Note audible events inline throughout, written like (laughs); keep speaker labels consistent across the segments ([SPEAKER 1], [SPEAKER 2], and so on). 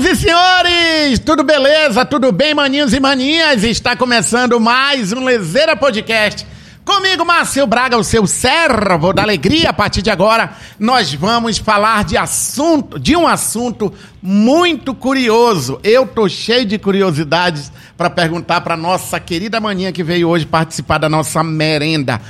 [SPEAKER 1] Senhoras e senhores, tudo beleza? Tudo bem, maninhos e maninhas? Está começando mais um Lezeira Podcast. Comigo, Márcio Braga, o seu servo da alegria. A partir de agora, nós vamos falar de assunto, de um assunto muito curioso. Eu tô cheio de curiosidades para perguntar para nossa querida maninha que veio hoje participar da nossa merenda.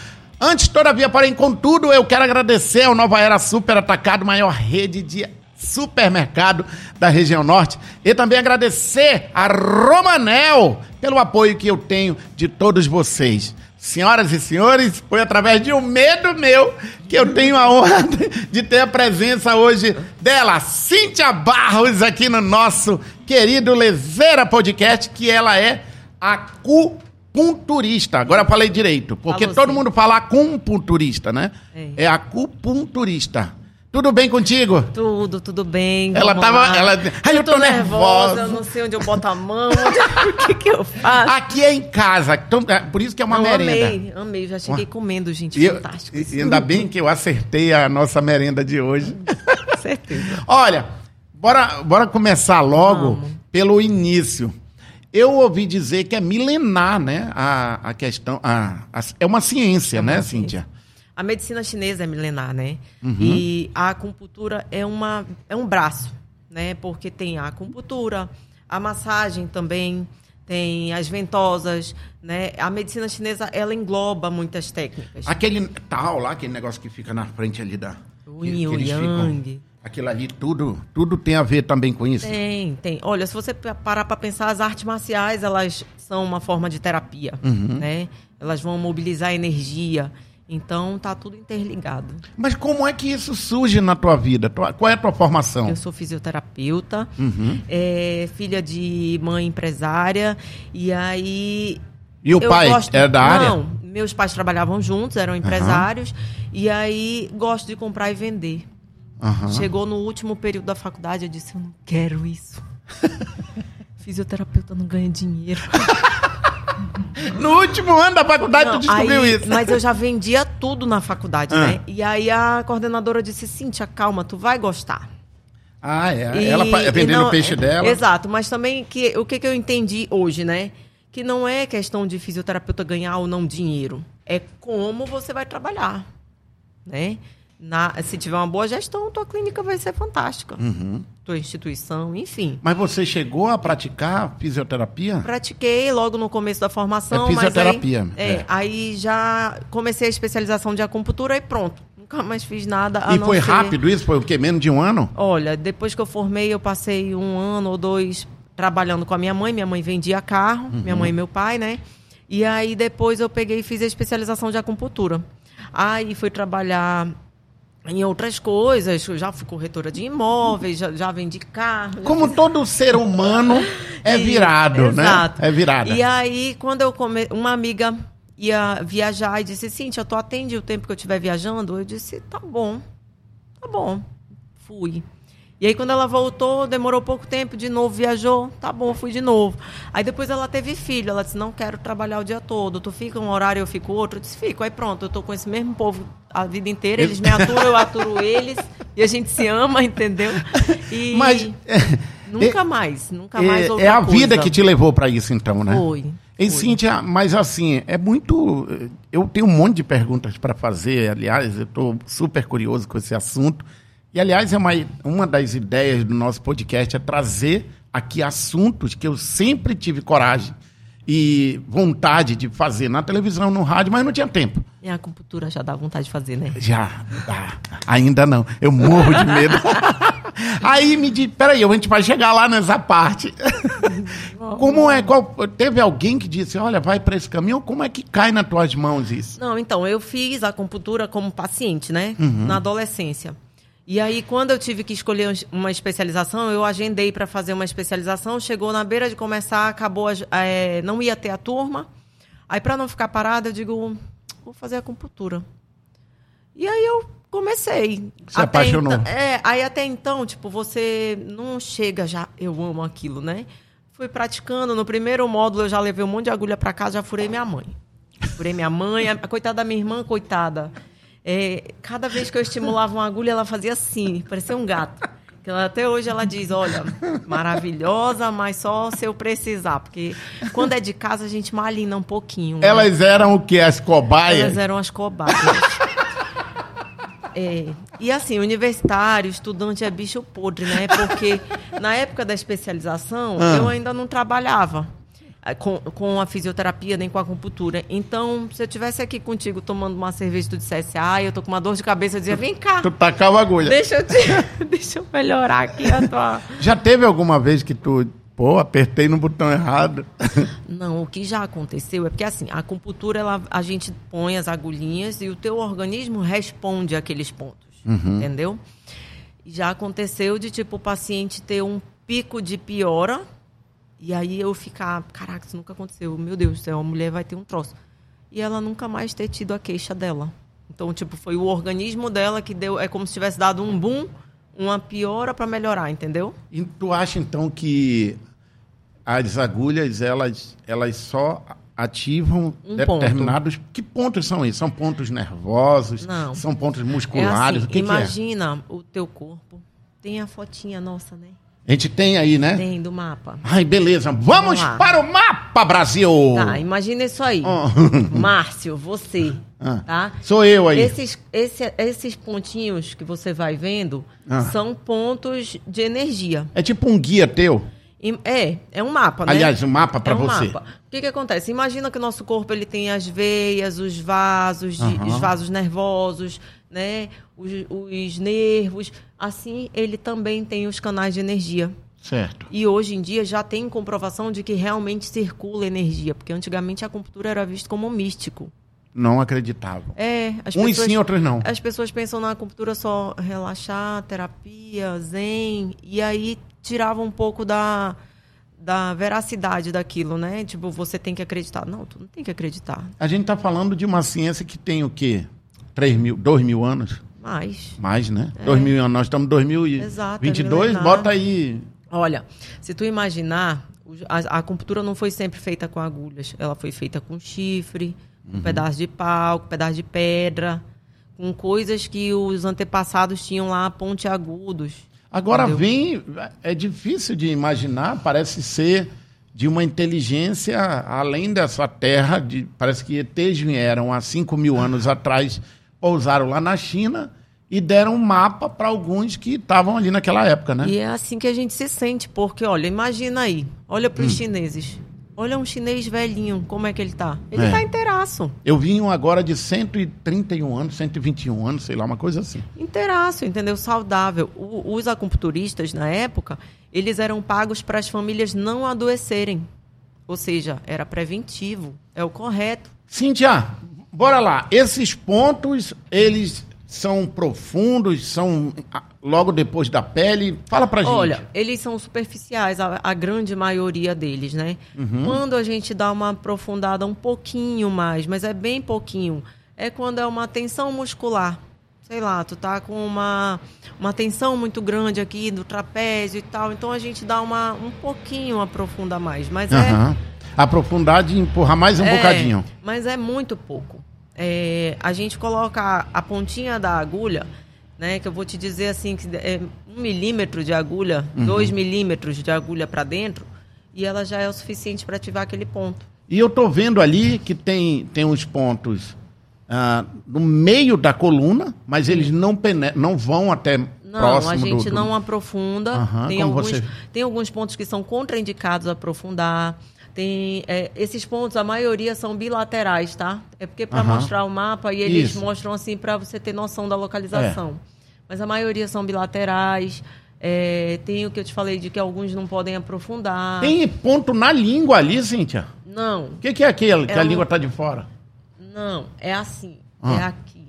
[SPEAKER 1] Antes, todavia, porém, contudo, eu quero agradecer ao Nova Era Super Atacado, maior rede de supermercado da região norte. E também agradecer a Romanel pelo apoio que eu tenho de todos vocês. Senhoras e senhores, foi através de um medo meu que eu tenho a honra (laughs) de ter a presença hoje dela, Cíntia Barros, aqui no nosso querido Lezeira Podcast, que ela é acupunturista. Agora eu falei direito, porque
[SPEAKER 2] Falou
[SPEAKER 1] todo
[SPEAKER 2] sim.
[SPEAKER 1] mundo fala acupunturista, né?
[SPEAKER 2] É.
[SPEAKER 1] É acupunturista. Tudo bem contigo?
[SPEAKER 2] Tudo, tudo bem.
[SPEAKER 1] Ela tava-
[SPEAKER 2] lá.
[SPEAKER 1] ela- Ai, eu tô nervosa.
[SPEAKER 2] Eu não sei onde eu boto a mão, (laughs) o que, que eu faço.
[SPEAKER 1] Aqui é em casa, então, é por isso que é uma
[SPEAKER 2] Não,
[SPEAKER 1] merenda.
[SPEAKER 2] amei, amei. Já cheguei comendo, gente.
[SPEAKER 1] Eu-
[SPEAKER 2] fantástico.
[SPEAKER 1] e- e ainda bem que eu acertei a nossa merenda de hoje. (laughs)
[SPEAKER 2] Com certeza.
[SPEAKER 1] Olha, bora, bora começar logo
[SPEAKER 2] Vamos.
[SPEAKER 1] pelo início. Eu ouvi dizer que é milenar, né? A, a questão. A, a- é uma ciência, né, Cíntia?
[SPEAKER 2] A medicina chinesa é milenar, né?
[SPEAKER 1] Uhum.
[SPEAKER 2] E a acupuntura é, uma, é um braço, né? Porque tem a acupuntura, a massagem também, tem as ventosas, né? A medicina chinesa, ela engloba muitas técnicas.
[SPEAKER 1] Aquele tal lá, aquele negócio que fica na frente ali da.
[SPEAKER 2] O
[SPEAKER 1] que-
[SPEAKER 2] yin
[SPEAKER 1] que
[SPEAKER 2] yang.
[SPEAKER 1] Aquilo ali, tudo, tudo tem a ver também com isso.
[SPEAKER 2] Tem, tem. Olha, se você pa- parar para pensar, as artes marciais, elas são uma forma de terapia,
[SPEAKER 1] Uhum.
[SPEAKER 2] né? Elas vão mobilizar energia. Então, tá tudo interligado.
[SPEAKER 1] Mas como é que isso surge na tua vida? Qual é a tua formação?
[SPEAKER 2] Eu sou fisioterapeuta,
[SPEAKER 1] Uhum.
[SPEAKER 2] é, filha de mãe empresária, e aí...
[SPEAKER 1] E o
[SPEAKER 2] eu
[SPEAKER 1] pai
[SPEAKER 2] gosto-
[SPEAKER 1] era da área?
[SPEAKER 2] Não, meus pais trabalhavam juntos, eram empresários, e aí gosto de comprar e vender.
[SPEAKER 1] Aham.
[SPEAKER 2] Chegou no último período da faculdade, eu disse, eu não quero isso. (laughs) Fisioterapeuta não ganha dinheiro. (laughs)
[SPEAKER 1] No último ano da faculdade,
[SPEAKER 2] Não,
[SPEAKER 1] tu descobriu
[SPEAKER 2] aí-
[SPEAKER 1] isso.
[SPEAKER 2] Mas eu já vendia tudo na faculdade,
[SPEAKER 1] Ah.
[SPEAKER 2] né? E aí a coordenadora disse, Cíntia, calma, tu vai gostar.
[SPEAKER 1] Ah, é.
[SPEAKER 2] E-
[SPEAKER 1] Ela
[SPEAKER 2] e
[SPEAKER 1] vendendo o peixe
[SPEAKER 2] é,
[SPEAKER 1] dela.
[SPEAKER 2] Exato, mas também que, o que, que eu entendi hoje, né? Que não é questão de fisioterapeuta ganhar ou não dinheiro. É como você vai trabalhar, né? Na, se tiver uma boa gestão, tua clínica vai ser fantástica.
[SPEAKER 1] Uhum.
[SPEAKER 2] Tua instituição, enfim.
[SPEAKER 1] Mas você chegou a praticar fisioterapia?
[SPEAKER 2] Pratiquei logo no começo da formação.
[SPEAKER 1] É fisioterapia,
[SPEAKER 2] Mas aí, é,
[SPEAKER 1] é.
[SPEAKER 2] aí já comecei a especialização de acupuntura e pronto. Nunca mais fiz nada.
[SPEAKER 1] E
[SPEAKER 2] não
[SPEAKER 1] foi
[SPEAKER 2] ser-
[SPEAKER 1] rápido isso? Foi o quê? Menos de um ano?
[SPEAKER 2] Olha, depois que eu formei, eu passei um ano ou dois trabalhando com a minha mãe. Minha mãe vendia carro, minha mãe e meu pai, né? E aí depois eu peguei e fiz a especialização de acupuntura. Aí fui trabalhar em outras coisas. Eu já fui corretora de imóveis, já, já vendi carro. já
[SPEAKER 1] Como todo ser humano (laughs) é
[SPEAKER 2] e-
[SPEAKER 1] virado,
[SPEAKER 2] Exato.
[SPEAKER 1] né? É virada.
[SPEAKER 2] E aí, quando eu come... uma amiga ia viajar e disse, Cíntia, tu atende o tempo que eu estiver viajando? Eu disse, tá bom, tá bom. Fui. E aí, quando ela voltou, demorou pouco tempo, de novo viajou, tá bom, fui de novo. Aí depois ela teve filho, ela disse, não quero trabalhar o dia todo, tu fica um horário, eu fico outro, eu disse, fico. Aí pronto, eu tô com esse mesmo povo a vida inteira, eles me aturam, eu aturo eles, e a gente se ama, (laughs) entendeu? E
[SPEAKER 1] Mas
[SPEAKER 2] nunca mais, nunca mais
[SPEAKER 1] é, é a vida
[SPEAKER 2] coisa.
[SPEAKER 1] que te levou para isso, então, né?
[SPEAKER 2] Foi.
[SPEAKER 1] E. Cíntia, mas assim, é muito. Eu tenho um monte de perguntas para fazer. Aliás, eu estou super curioso com esse assunto. E, aliás, é uma, uma das ideias do nosso podcast é trazer aqui assuntos que eu sempre tive coragem e vontade de fazer na televisão, no rádio, mas não tinha tempo.
[SPEAKER 2] E a acupuntura já dá vontade de fazer, né?
[SPEAKER 1] Já, dá. ainda não. Eu morro de medo. (laughs) Aí me diz, peraí, a gente vai chegar lá nessa parte. Como é? Qual, teve alguém que disse, olha, vai para esse caminho? Como é que cai nas tuas mãos isso?
[SPEAKER 2] Não, então, eu fiz a acupuntura como paciente, né?
[SPEAKER 1] Uhum.
[SPEAKER 2] Na adolescência. E aí, quando eu tive que escolher uma especialização, eu agendei para fazer uma especialização. Chegou na beira de começar, acabou, a- é, não ia ter a turma. Aí, para não ficar parada, eu digo, vou fazer acupuntura. E aí eu comecei.
[SPEAKER 1] Se apaixonou.
[SPEAKER 2] então- é, aí até então, tipo, você não chega já, eu amo aquilo, né? Fui praticando. No primeiro módulo, eu já levei um monte de agulha para casa, já furei minha mãe. Furei minha mãe, a coitada da minha irmã, coitada. É, cada vez que eu estimulava uma agulha, ela fazia assim, parecia um gato. Que ela- até hoje ela diz, olha, maravilhosa, mas só se eu precisar. Porque quando é de casa, a gente malina um pouquinho. né?
[SPEAKER 1] Elas eram o que? As cobaias?
[SPEAKER 2] Elas eram as cobaias. É, e assim, universitário, estudante é bicho podre, né? Porque na época da especialização,
[SPEAKER 1] Ah.
[SPEAKER 2] eu ainda não trabalhava com, com a fisioterapia nem com a acupuntura. Então, se eu estivesse aqui contigo tomando uma cerveja e tu dissesse, ah, eu tô com uma dor de cabeça, eu dizia, vem cá,
[SPEAKER 1] Tu tacava a agulha.
[SPEAKER 2] deixa eu, te, (laughs) deixa eu melhorar aqui a tua... (laughs)
[SPEAKER 1] Já teve alguma vez que tu, pô, apertei no botão errado? (laughs)
[SPEAKER 2] Não, o que já aconteceu é porque assim, a acupuntura ela, a gente põe as agulhinhas e o teu organismo responde àqueles pontos, entendeu? E Já aconteceu de tipo o paciente ter um pico de piora e aí eu ficar, caraca, isso nunca aconteceu. Meu Deus do céu, a mulher vai ter um troço. E ela nunca mais ter tido a queixa dela. Então, tipo, foi o organismo dela que deu, é como se tivesse dado um boom, uma piora para melhorar, entendeu?
[SPEAKER 1] E tu acha então que as agulhas elas, elas só ativam
[SPEAKER 2] Um
[SPEAKER 1] determinados. Que pontos são esses? São pontos nervosos?
[SPEAKER 2] Não.
[SPEAKER 1] São pontos
[SPEAKER 2] É
[SPEAKER 1] musculares?
[SPEAKER 2] assim,
[SPEAKER 1] o que, que é?
[SPEAKER 2] imagina o teu corpo. Tem a fotinha nossa, né?
[SPEAKER 1] A gente tem aí, né?
[SPEAKER 2] Tem do mapa.
[SPEAKER 1] Ai, beleza. Vamos,
[SPEAKER 2] Vamos
[SPEAKER 1] para o mapa, Brasil!
[SPEAKER 2] Tá, imagina isso aí.
[SPEAKER 1] Oh. (laughs)
[SPEAKER 2] Márcio, você,
[SPEAKER 1] Ah,
[SPEAKER 2] tá?
[SPEAKER 1] Sou eu aí.
[SPEAKER 2] Esses, esse- esses pontinhos que você vai vendo
[SPEAKER 1] Ah.
[SPEAKER 2] são pontos de energia.
[SPEAKER 1] É tipo um guia teu.
[SPEAKER 2] É, é um mapa, né?
[SPEAKER 1] Aliás, um mapa para
[SPEAKER 2] é um
[SPEAKER 1] você.
[SPEAKER 2] Mapa. O que, que acontece? Imagina que o nosso corpo ele tem as veias, os vasos,
[SPEAKER 1] Aham.
[SPEAKER 2] os vasos nervosos, né? Os, os nervos. Assim, ele também tem os canais de energia.
[SPEAKER 1] Certo.
[SPEAKER 2] E hoje em dia já tem comprovação de que realmente circula energia, porque antigamente a acupuntura era vista como místico.
[SPEAKER 1] Não acreditava.
[SPEAKER 2] É, as
[SPEAKER 1] Uns
[SPEAKER 2] pessoas,
[SPEAKER 1] sim, outros não.
[SPEAKER 2] as pessoas pensam na acupuntura só relaxar, terapia, zen, e aí tirava um pouco da, da veracidade daquilo, né? Tipo, você tem que acreditar. Não, tu não tem que acreditar.
[SPEAKER 1] A gente está falando de uma ciência que tem o quê? 3 mil, 2 mil anos?
[SPEAKER 2] Mas,
[SPEAKER 1] Mais, né? 2 mil anos. Nós estamos em
[SPEAKER 2] É. Exato,
[SPEAKER 1] 2022.
[SPEAKER 2] é
[SPEAKER 1] bota aí.
[SPEAKER 2] olha, se tu imaginar, a acupuntura não foi sempre feita com agulhas. Ela foi feita com chifre, com
[SPEAKER 1] Uhum.
[SPEAKER 2] pedaço de pau, com pedaço de pedra, com coisas que os antepassados tinham lá pontiagudos.
[SPEAKER 1] Agora
[SPEAKER 2] Entendeu?
[SPEAKER 1] vem. É difícil de imaginar, parece ser de uma inteligência além dessa terra. De, parece que ETs vieram há 5 mil anos atrás, pousaram lá na China e deram um mapa para alguns que estavam ali naquela época, né?
[SPEAKER 2] E é assim que a gente se sente, porque, olha, imagina aí, olha
[SPEAKER 1] Hum.
[SPEAKER 2] para os chineses. Olha um chinês velhinho, como é que ele tá? Ele
[SPEAKER 1] É.
[SPEAKER 2] tá inteiraço.
[SPEAKER 1] Eu vi um agora de 131 anos, 121 anos, sei lá, uma coisa assim.
[SPEAKER 2] Inteiraço, entendeu? Saudável. O- os acupunturistas, na época, eles eram pagos para as famílias não adoecerem. Ou seja, era preventivo. É o correto.
[SPEAKER 1] Cíntia, bora lá. Esses pontos, eles são profundos, são ah, logo depois da pele. Fala pra gente.
[SPEAKER 2] Olha, eles são superficiais, a, a grande maioria deles, né?
[SPEAKER 1] Uhum.
[SPEAKER 2] Quando a gente dá uma aprofundada um pouquinho mais, mas é bem pouquinho, é quando é uma tensão muscular. Sei lá, tu tá com uma, uma tensão muito grande aqui do trapézio e tal, então a gente dá uma, um pouquinho aprofunda mais, mas é
[SPEAKER 1] Aham. Aprofundar de empurrar mais um
[SPEAKER 2] é,
[SPEAKER 1] bocadinho.
[SPEAKER 2] Mas é muito pouco. É, a gente coloca a pontinha da agulha, né? Que eu vou te dizer assim, que é um milímetro de agulha,
[SPEAKER 1] Uhum.
[SPEAKER 2] dois milímetros de agulha para dentro, e ela já é o suficiente para ativar aquele ponto.
[SPEAKER 1] E eu tô vendo ali que tem, tem uns pontos ah, no meio da coluna, mas eles não, não vão até
[SPEAKER 2] Não,
[SPEAKER 1] próximo
[SPEAKER 2] a gente
[SPEAKER 1] do, do...
[SPEAKER 2] não aprofunda.
[SPEAKER 1] Aham,
[SPEAKER 2] tem, alguns,
[SPEAKER 1] você-
[SPEAKER 2] tem alguns pontos que são contraindicados a aprofundar. Tem, é, esses pontos, a maioria são bilaterais, tá? É porque para mostrar o mapa e eles
[SPEAKER 1] Isso.
[SPEAKER 2] mostram assim para você ter noção da localização. Mas a maioria são bilaterais. É, tem o que eu te falei de que alguns não podem aprofundar.
[SPEAKER 1] Tem ponto na língua ali, Cíntia.
[SPEAKER 2] Não,
[SPEAKER 1] O que, que é aquele que
[SPEAKER 2] É
[SPEAKER 1] a
[SPEAKER 2] um-
[SPEAKER 1] língua tá de fora?
[SPEAKER 2] não, é assim.
[SPEAKER 1] Ah.
[SPEAKER 2] É aqui,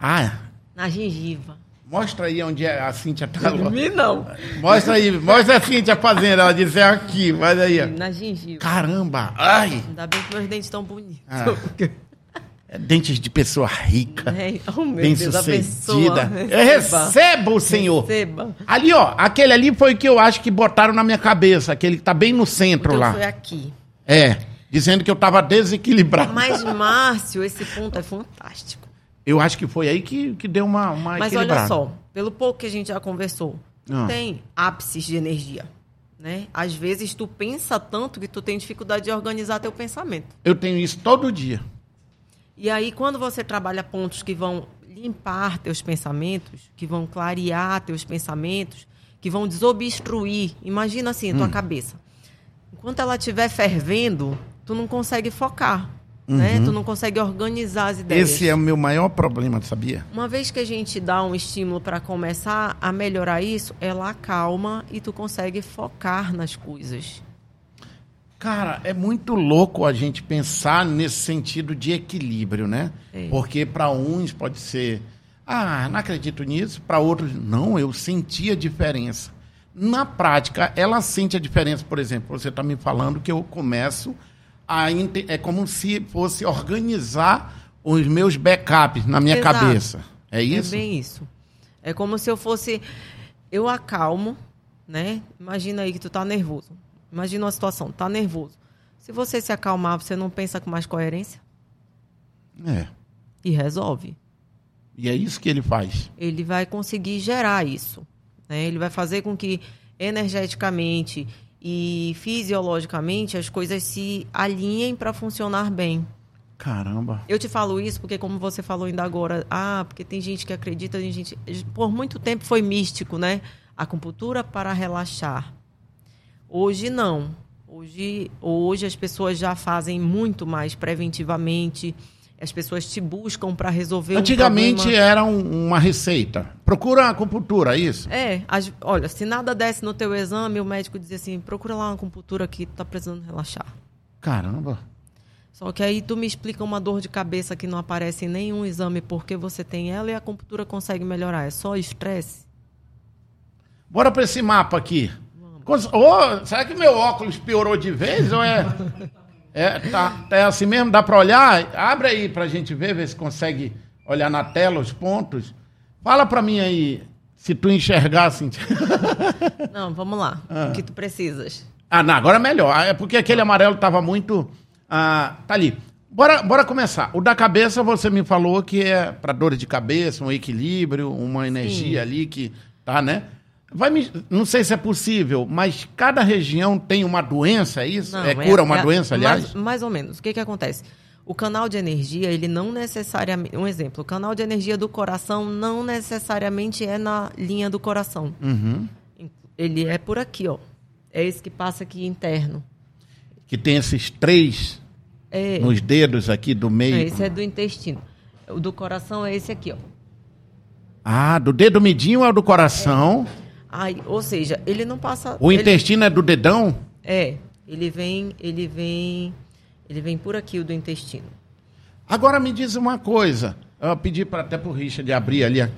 [SPEAKER 1] Ah,
[SPEAKER 2] na gengiva.
[SPEAKER 1] Mostra aí onde é a Cíntia tá.
[SPEAKER 2] Mim não.
[SPEAKER 1] Mostra aí, mostra a Cíntia fazendo. Ela disse é aqui, mas aí. ó.
[SPEAKER 2] Na gengiva.
[SPEAKER 1] Caramba! Ai!
[SPEAKER 2] Ainda bem que meus dentes estão bonitos.
[SPEAKER 1] Ah. (laughs) É dentes de pessoa rica,
[SPEAKER 2] É, oh, meu
[SPEAKER 1] bem
[SPEAKER 2] Deus, a
[SPEAKER 1] sucedida.
[SPEAKER 2] pessoa.
[SPEAKER 1] Eu recebo, Senhor.
[SPEAKER 2] Receba.
[SPEAKER 1] Ali, ó, aquele ali foi o que eu acho que botaram na minha cabeça, aquele que tá bem no centro
[SPEAKER 2] Então
[SPEAKER 1] lá.
[SPEAKER 2] foi aqui.
[SPEAKER 1] É, dizendo que eu tava desequilibrado.
[SPEAKER 2] Mas, Márcio, esse ponto é fantástico.
[SPEAKER 1] Eu acho que foi aí que, que deu uma, uma
[SPEAKER 2] Mas olha só, pelo pouco que a gente já conversou,
[SPEAKER 1] Ah.
[SPEAKER 2] tem ápices de energia, né? Às vezes tu pensa tanto que tu tem dificuldade de organizar teu pensamento.
[SPEAKER 1] Eu tenho isso todo dia.
[SPEAKER 2] E aí, quando você trabalha pontos que vão limpar teus pensamentos, que vão clarear teus pensamentos, que vão desobstruir, imagina assim, a
[SPEAKER 1] Hum.
[SPEAKER 2] tua cabeça. Enquanto ela estiver fervendo, tu não consegue focar, né? Tu não consegue organizar as ideias.
[SPEAKER 1] Uhum. Esse é o meu maior problema, sabia?
[SPEAKER 2] Uma vez que a gente dá um estímulo para começar a melhorar isso, ela acalma e tu consegue focar nas coisas.
[SPEAKER 1] Cara, é muito louco a gente pensar nesse sentido de equilíbrio, né?
[SPEAKER 2] É.
[SPEAKER 1] Porque para uns pode ser, ah, não acredito nisso, para outros, não, eu senti a diferença. Na prática, ela sente a diferença, por exemplo, você está me falando que eu começo a. É como se fosse organizar os meus backups na minha
[SPEAKER 2] Exato.
[SPEAKER 1] cabeça. É isso?
[SPEAKER 2] É bem isso. É como se eu fosse. Eu acalmo, né? Imagina aí que tu tá nervoso. Imagina uma situação, tá nervoso. Se você se acalmar, você não pensa com mais coerência
[SPEAKER 1] É.
[SPEAKER 2] e resolve.
[SPEAKER 1] E é isso que ele faz.
[SPEAKER 2] Ele vai conseguir gerar isso. Né? Ele vai fazer com que energeticamente e fisiologicamente as coisas se alinhem para funcionar bem.
[SPEAKER 1] Caramba.
[SPEAKER 2] Eu te falo isso porque, como você falou ainda agora, ah, porque tem gente que acredita, tem gente. Por muito tempo foi místico, né? Acupuntura para relaxar. Hoje não. Hoje, hoje as pessoas já fazem muito mais preventivamente. As pessoas te buscam para resolver
[SPEAKER 1] Antigamente
[SPEAKER 2] um problema.
[SPEAKER 1] era um- uma receita. Procura a acupuntura, é isso?
[SPEAKER 2] É, as- olha, se nada desse no teu exame, o médico dizia assim, procura lá uma acupuntura que tu tá precisando relaxar.
[SPEAKER 1] Caramba.
[SPEAKER 2] Só que aí tu me explica uma dor de cabeça que não aparece em nenhum exame porque você tem ela e a acupuntura consegue melhorar. É só estresse?
[SPEAKER 1] Bora pra esse mapa aqui. Cons- Ô, será que meu óculos piorou de vez ou é. (laughs) É, tá, é assim mesmo? Dá pra olhar? Abre aí pra gente ver, ver se consegue olhar na tela os pontos. Fala pra mim aí, se tu enxergar assim. (laughs)
[SPEAKER 2] Não, vamos lá. O que tu precisas?
[SPEAKER 1] ah, não, agora é melhor. Ah, É porque aquele amarelo tava muito. Ah, tá ali. Bora, bora começar. O da cabeça você me falou que é pra dores de cabeça, um equilíbrio, uma energia ali que tá, né? Vai me, não sei se é possível, mas cada região tem uma doença, é isso? é cura uma
[SPEAKER 2] é-
[SPEAKER 1] doença, aliás?
[SPEAKER 2] Mais, mais ou menos. O que que acontece? O canal de energia, ele não necessariamente... Um exemplo, o canal de energia do coração não necessariamente é na linha do coração.
[SPEAKER 1] Uhum.
[SPEAKER 2] Ele é por aqui, ó. É esse que passa aqui interno.
[SPEAKER 1] Que tem esses três
[SPEAKER 2] É,
[SPEAKER 1] nos dedos aqui do meio.
[SPEAKER 2] é, esse é do intestino. O do coração é esse aqui, ó.
[SPEAKER 1] Ah, do dedo midinho é o do coração.
[SPEAKER 2] Ai, ou seja, ele não passa.
[SPEAKER 1] O
[SPEAKER 2] ele-
[SPEAKER 1] intestino é do dedão?
[SPEAKER 2] É, ele vem, ele vem, ele vem por aqui o do intestino.
[SPEAKER 1] Agora me diz uma coisa. Eu pedi pra, até pro Richard abrir ali.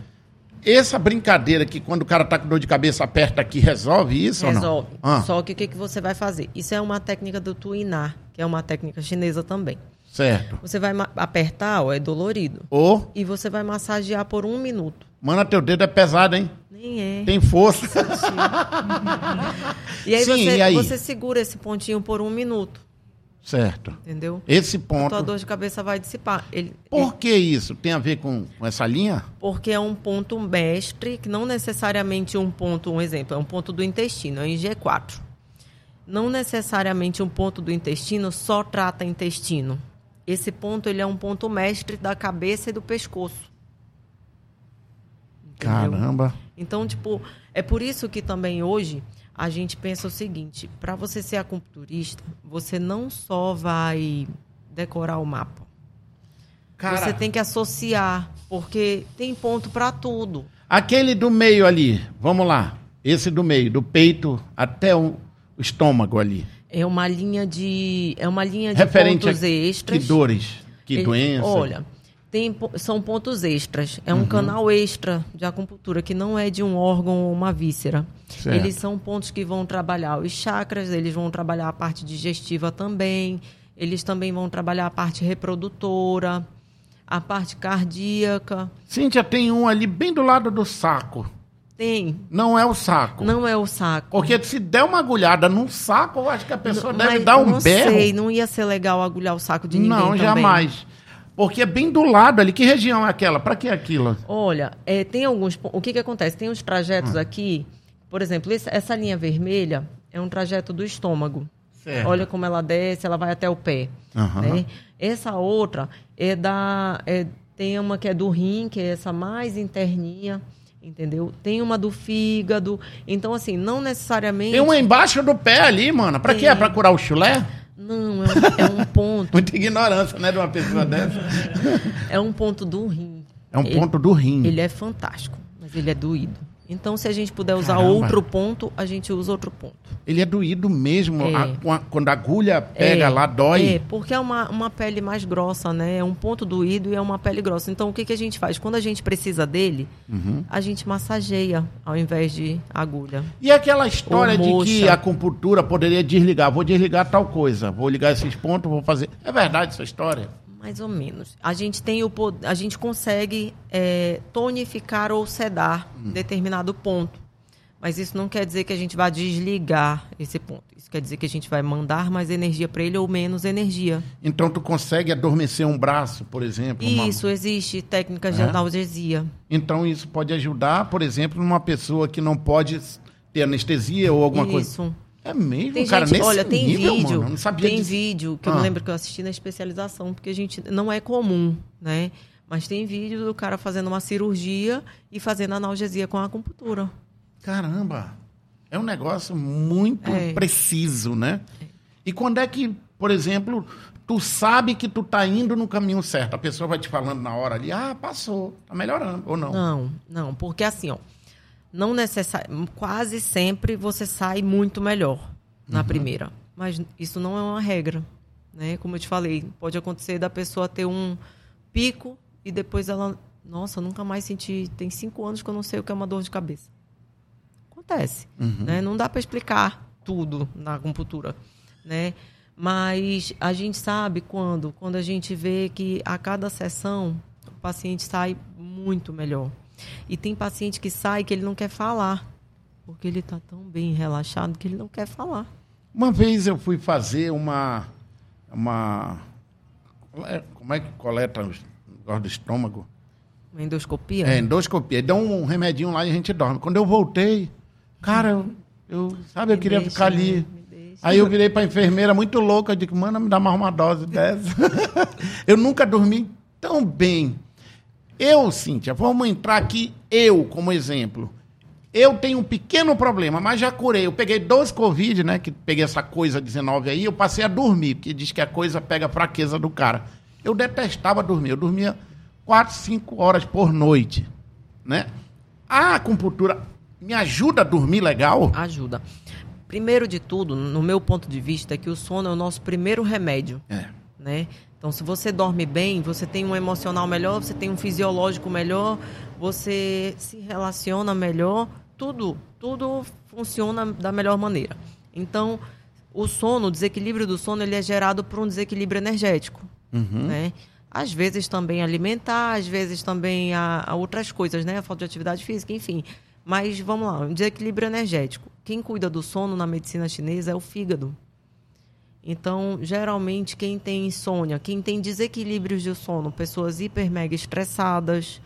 [SPEAKER 1] Essa brincadeira que quando o cara tá com dor de cabeça, aperta aqui, resolve isso
[SPEAKER 2] Resolve.
[SPEAKER 1] ou não? Ah,
[SPEAKER 2] Só que o que, que você vai fazer? Isso é uma técnica do Tuinar, que é uma técnica chinesa também.
[SPEAKER 1] certo.
[SPEAKER 2] Você vai apertar, ó, é dolorido.
[SPEAKER 1] Ou,
[SPEAKER 2] E você vai massagear por um minuto.
[SPEAKER 1] mano, teu dedo é pesado, hein?
[SPEAKER 2] É.
[SPEAKER 1] Tem força.
[SPEAKER 2] E aí,
[SPEAKER 1] Sim,
[SPEAKER 2] você,
[SPEAKER 1] e aí?
[SPEAKER 2] você segura esse pontinho por um minuto,
[SPEAKER 1] certo.
[SPEAKER 2] entendeu?
[SPEAKER 1] Esse
[SPEAKER 2] A tua
[SPEAKER 1] ponto.
[SPEAKER 2] dor de cabeça vai dissipar. Ele,
[SPEAKER 1] Por que isso? Tem a ver com, com essa linha?
[SPEAKER 2] porque é um ponto mestre, que não necessariamente um ponto, um exemplo, é um ponto do intestino, é em G4. Não necessariamente um ponto do intestino só trata intestino. Esse ponto ele é um ponto mestre da cabeça e do pescoço.
[SPEAKER 1] Caramba.
[SPEAKER 2] Então, tipo, é por isso que também hoje a gente pensa o seguinte: para você ser acupunturista, você não só vai decorar o mapa.
[SPEAKER 1] Cara,
[SPEAKER 2] Você tem que associar, porque tem ponto para tudo.
[SPEAKER 1] aquele do meio ali, vamos lá. Esse do meio, do peito até o estômago ali.
[SPEAKER 2] É uma linha de é uma linha de
[SPEAKER 1] Referente
[SPEAKER 2] pontos
[SPEAKER 1] a
[SPEAKER 2] extras.
[SPEAKER 1] que dores, que
[SPEAKER 2] Ele-
[SPEAKER 1] doença.
[SPEAKER 2] Olha, tem, são pontos extras. É
[SPEAKER 1] Uhum.
[SPEAKER 2] um canal extra de acupuntura que não é de um órgão ou uma víscera.
[SPEAKER 1] Certo.
[SPEAKER 2] Eles são pontos que vão trabalhar os chakras, eles vão trabalhar a parte digestiva também. Eles também vão trabalhar a parte reprodutora, a parte cardíaca.
[SPEAKER 1] Cíntia, tem um ali bem do lado do saco.
[SPEAKER 2] Tem.
[SPEAKER 1] Não é o saco.
[SPEAKER 2] Não é o saco.
[SPEAKER 1] Porque se der uma agulhada num saco, eu acho que a pessoa deve
[SPEAKER 2] Mas
[SPEAKER 1] dar um
[SPEAKER 2] não
[SPEAKER 1] berro.
[SPEAKER 2] sei, não ia ser legal agulhar o saco de ninguém
[SPEAKER 1] não,
[SPEAKER 2] também.
[SPEAKER 1] jamais. Porque é bem do lado ali. Que região é aquela? Pra que aquilo?
[SPEAKER 2] Olha, é, tem alguns. O que, que acontece? Tem uns trajetos
[SPEAKER 1] Ah.
[SPEAKER 2] aqui Por exemplo, essa linha vermelha é um trajeto do estômago.
[SPEAKER 1] Certo.
[SPEAKER 2] Olha como ela desce, ela vai até o pé.
[SPEAKER 1] Aham.
[SPEAKER 2] né? Essa outra é da. é- tem uma que é do rim, que é essa mais interninha, entendeu? Tem uma do fígado. Então, assim, não necessariamente.
[SPEAKER 1] Tem uma embaixo do pé ali, mano. Pra quê?
[SPEAKER 2] Tem.
[SPEAKER 1] Pra curar o chulé?
[SPEAKER 2] Não, é um, é um ponto. (laughs)
[SPEAKER 1] Muita ignorância, né, de uma pessoa dessa.
[SPEAKER 2] É um ponto do rim.
[SPEAKER 1] É um
[SPEAKER 2] Ele-
[SPEAKER 1] ponto do rim.
[SPEAKER 2] Ele é fantástico, mas ele é doído. Então, se a gente puder usar
[SPEAKER 1] Caramba.
[SPEAKER 2] outro ponto, a gente usa outro ponto.
[SPEAKER 1] Ele é doído mesmo.
[SPEAKER 2] É.
[SPEAKER 1] A- quando a agulha pega
[SPEAKER 2] É,
[SPEAKER 1] lá, dói.
[SPEAKER 2] É, porque é uma, uma pele mais grossa, né? É um ponto doído e é uma pele grossa. Então, o que, que a gente faz? Quando a gente precisa dele,
[SPEAKER 1] Uhum.
[SPEAKER 2] a gente massageia ao invés de agulha.
[SPEAKER 1] E aquela história de que a acupuntura poderia desligar. Vou desligar tal coisa. Vou ligar esses pontos, vou fazer. É verdade essa história?
[SPEAKER 2] Mais ou menos. A gente tem o a gente consegue é, tonificar ou sedar
[SPEAKER 1] Hum.
[SPEAKER 2] determinado ponto. Mas isso não quer dizer que a gente vai desligar esse ponto. Isso quer dizer que a gente vai mandar mais energia para ele ou menos energia.
[SPEAKER 1] Então tu consegue adormecer um braço, por exemplo. uma-
[SPEAKER 2] Isso, existe técnicas de
[SPEAKER 1] É?
[SPEAKER 2] analgesia.
[SPEAKER 1] Então isso pode ajudar, por exemplo, numa pessoa que não pode ter anestesia ou alguma coisa.
[SPEAKER 2] Isso.
[SPEAKER 1] É mesmo,
[SPEAKER 2] Tem
[SPEAKER 1] cara,
[SPEAKER 2] gente,
[SPEAKER 1] nesse
[SPEAKER 2] olha, tem
[SPEAKER 1] nível,
[SPEAKER 2] vídeo,
[SPEAKER 1] mano. Eu não sabia
[SPEAKER 2] tem
[SPEAKER 1] disso.
[SPEAKER 2] vídeo que eu
[SPEAKER 1] Ah.
[SPEAKER 2] me lembro que eu assisti na especialização, porque a gente não é comum, né? Mas tem vídeo do cara fazendo uma cirurgia e fazendo analgesia com a acupuntura.
[SPEAKER 1] Caramba, é um negócio muito
[SPEAKER 2] É.
[SPEAKER 1] preciso, né? E quando é que, por exemplo, tu sabe que tu tá indo no caminho certo? A pessoa vai te falando na hora ali, ah, passou, tá melhorando, ou não?
[SPEAKER 2] Não, não, porque assim, ó, não necessário, quase sempre você sai muito melhor
[SPEAKER 1] Uhum.
[SPEAKER 2] na primeira, mas isso não é uma regra, né? Como eu te falei, pode acontecer da pessoa ter um pico e depois ela, nossa, nunca mais senti, tem cinco anos que eu não sei o que é uma dor de cabeça. Acontece,
[SPEAKER 1] Uhum.
[SPEAKER 2] né? Não dá para explicar tudo na acupuntura, né? Mas a gente sabe quando, quando a gente vê que a cada sessão o paciente sai muito melhor. E tem paciente que sai que ele não quer falar, porque ele está tão bem relaxado que ele não quer falar.
[SPEAKER 1] Uma vez eu fui fazer uma. uma como é que coleta os negócios do estômago?
[SPEAKER 2] Uma endoscopia.
[SPEAKER 1] É, endoscopia. Dá um remedinho lá e a gente dorme. Quando eu voltei, cara, eu, eu- sabe, eu
[SPEAKER 2] Me
[SPEAKER 1] queria
[SPEAKER 2] deixa,
[SPEAKER 1] ficar
[SPEAKER 2] né?
[SPEAKER 1] ali.
[SPEAKER 2] Deixa.
[SPEAKER 1] Aí eu virei pra enfermeira muito louca, eu digo, mano, me dá mais uma dose dessa. (laughs) eu nunca dormi tão bem. Eu, Cíntia, vamos entrar aqui, eu, como exemplo. Eu tenho um pequeno problema, mas já curei. Eu peguei 12 Covid, né? Que peguei essa coisa 19 aí, eu passei a dormir, porque diz que a coisa pega a fraqueza do cara. Eu detestava dormir. Eu dormia 4, 5 horas por noite, né? A acupuntura me ajuda a dormir legal?
[SPEAKER 2] Ajuda. Primeiro de tudo, no meu ponto de vista, é que o sono é o nosso primeiro remédio.
[SPEAKER 1] É.
[SPEAKER 2] né? Então, se você dorme bem, você tem um emocional melhor, você tem um fisiológico melhor, você se relaciona melhor, tudo, tudo funciona da melhor maneira. Então, o sono, o desequilíbrio do sono, ele é gerado por um desequilíbrio energético, né? Às vezes também alimentar, às vezes também a, a outras coisas, né? A falta de atividade física, enfim. Mas vamos lá, um desequilíbrio energético. Quem cuida do sono na medicina chinesa é o fígado. Então, geralmente, quem tem insônia, quem tem desequilíbrios de sono, pessoas hiper mega estressadas,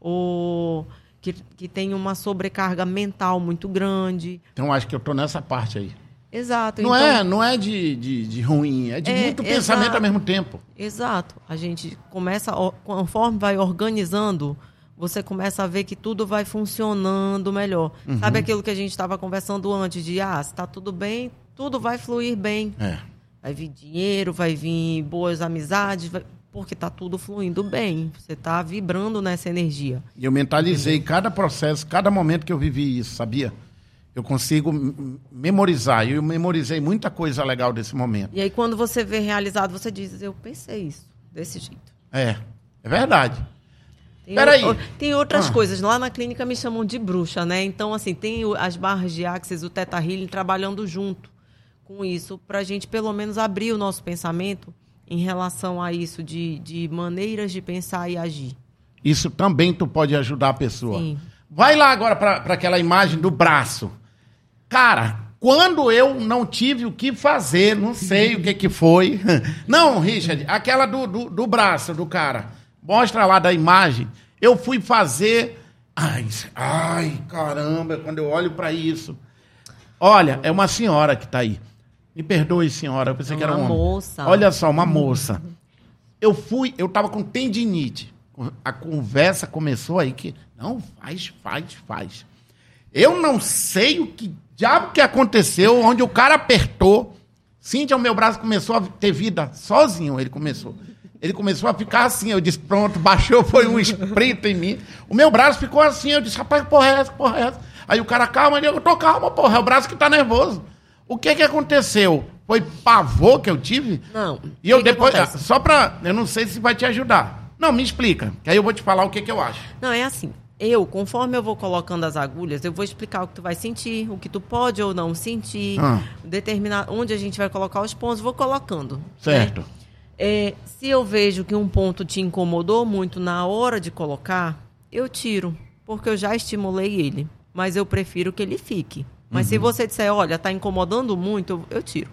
[SPEAKER 2] ou que, que tem uma sobrecarga mental muito grande.
[SPEAKER 1] Então acho que eu tô nessa parte aí.
[SPEAKER 2] Exato.
[SPEAKER 1] Não
[SPEAKER 2] então,
[SPEAKER 1] é, não é de, de, de ruim, é de
[SPEAKER 2] É,
[SPEAKER 1] muito pensamento
[SPEAKER 2] exato.
[SPEAKER 1] ao mesmo tempo.
[SPEAKER 2] Exato. A gente começa, conforme vai organizando, você começa a ver que tudo vai funcionando melhor.
[SPEAKER 1] Uhum.
[SPEAKER 2] Sabe aquilo que a gente estava conversando antes, de, ah, se está tudo bem, tudo vai fluir bem.
[SPEAKER 1] É.
[SPEAKER 2] Vai vir dinheiro, vai vir boas amizades, vai- porque está tudo fluindo bem. Você está vibrando nessa energia.
[SPEAKER 1] E eu mentalizei cada processo, cada momento que eu vivi isso, sabia? Eu consigo memorizar. E eu memorizei muita coisa legal desse momento.
[SPEAKER 2] E aí, quando você vê realizado, você diz: Eu pensei isso, desse jeito.
[SPEAKER 1] É, é verdade.
[SPEAKER 2] Tem,
[SPEAKER 1] Peraí.
[SPEAKER 2] o- tem outras
[SPEAKER 1] Ah.
[SPEAKER 2] coisas. Lá na clínica me chamam de bruxa, né? Então, assim, tem as barras de Axis, o Teta Healing trabalhando junto com isso, para a gente pelo menos abrir o nosso pensamento em relação a isso, de, de maneiras de pensar e agir.
[SPEAKER 1] Isso também tu pode ajudar a pessoa.
[SPEAKER 2] Sim.
[SPEAKER 1] Vai lá agora para aquela imagem do braço. Cara, quando eu não tive o que fazer, não sei o que, que foi. (laughs) Não, Richard, aquela do, do, do braço do cara. Mostra lá da imagem. Eu fui fazer Ai, ai, caramba, quando eu olho pra isso. Olha, é uma senhora que tá aí. Me perdoe, senhora, eu pensei que era
[SPEAKER 2] uma
[SPEAKER 1] um homem.
[SPEAKER 2] moça.
[SPEAKER 1] Olha só, uma moça. Eu fui, eu tava com tendinite. A conversa começou aí que não faz, faz, faz. Eu não sei o que diabo que aconteceu, onde o cara apertou. Cíntia, o meu braço começou a ter vida sozinho, ele começou. Ele começou a ficar assim, eu disse, pronto, baixou, foi um espírito em mim. O meu braço ficou assim, eu disse, rapaz, que porra é essa, que porra é essa? Aí o cara, calma, eu tô calma, porra, é o braço que tá nervoso. O que que aconteceu? Foi pavor que eu tive?
[SPEAKER 2] Não.
[SPEAKER 1] E eu
[SPEAKER 2] que que
[SPEAKER 1] depois,
[SPEAKER 2] acontece?
[SPEAKER 1] só pra, eu não sei se vai te ajudar. Não, me explica, que aí eu vou te falar o que que eu acho.
[SPEAKER 2] Não, é assim. Eu, conforme eu vou colocando as agulhas, eu vou explicar o que tu vai sentir, o que tu pode ou não sentir,
[SPEAKER 1] Ah.
[SPEAKER 2] determinar onde a gente vai colocar os pontos, vou colocando. né?
[SPEAKER 1] Certo.
[SPEAKER 2] É, se eu vejo que um ponto te incomodou muito na hora de colocar, eu tiro, porque eu já estimulei ele. Mas eu prefiro que ele fique. Mas se você disser, olha, tá incomodando muito, eu, tiro.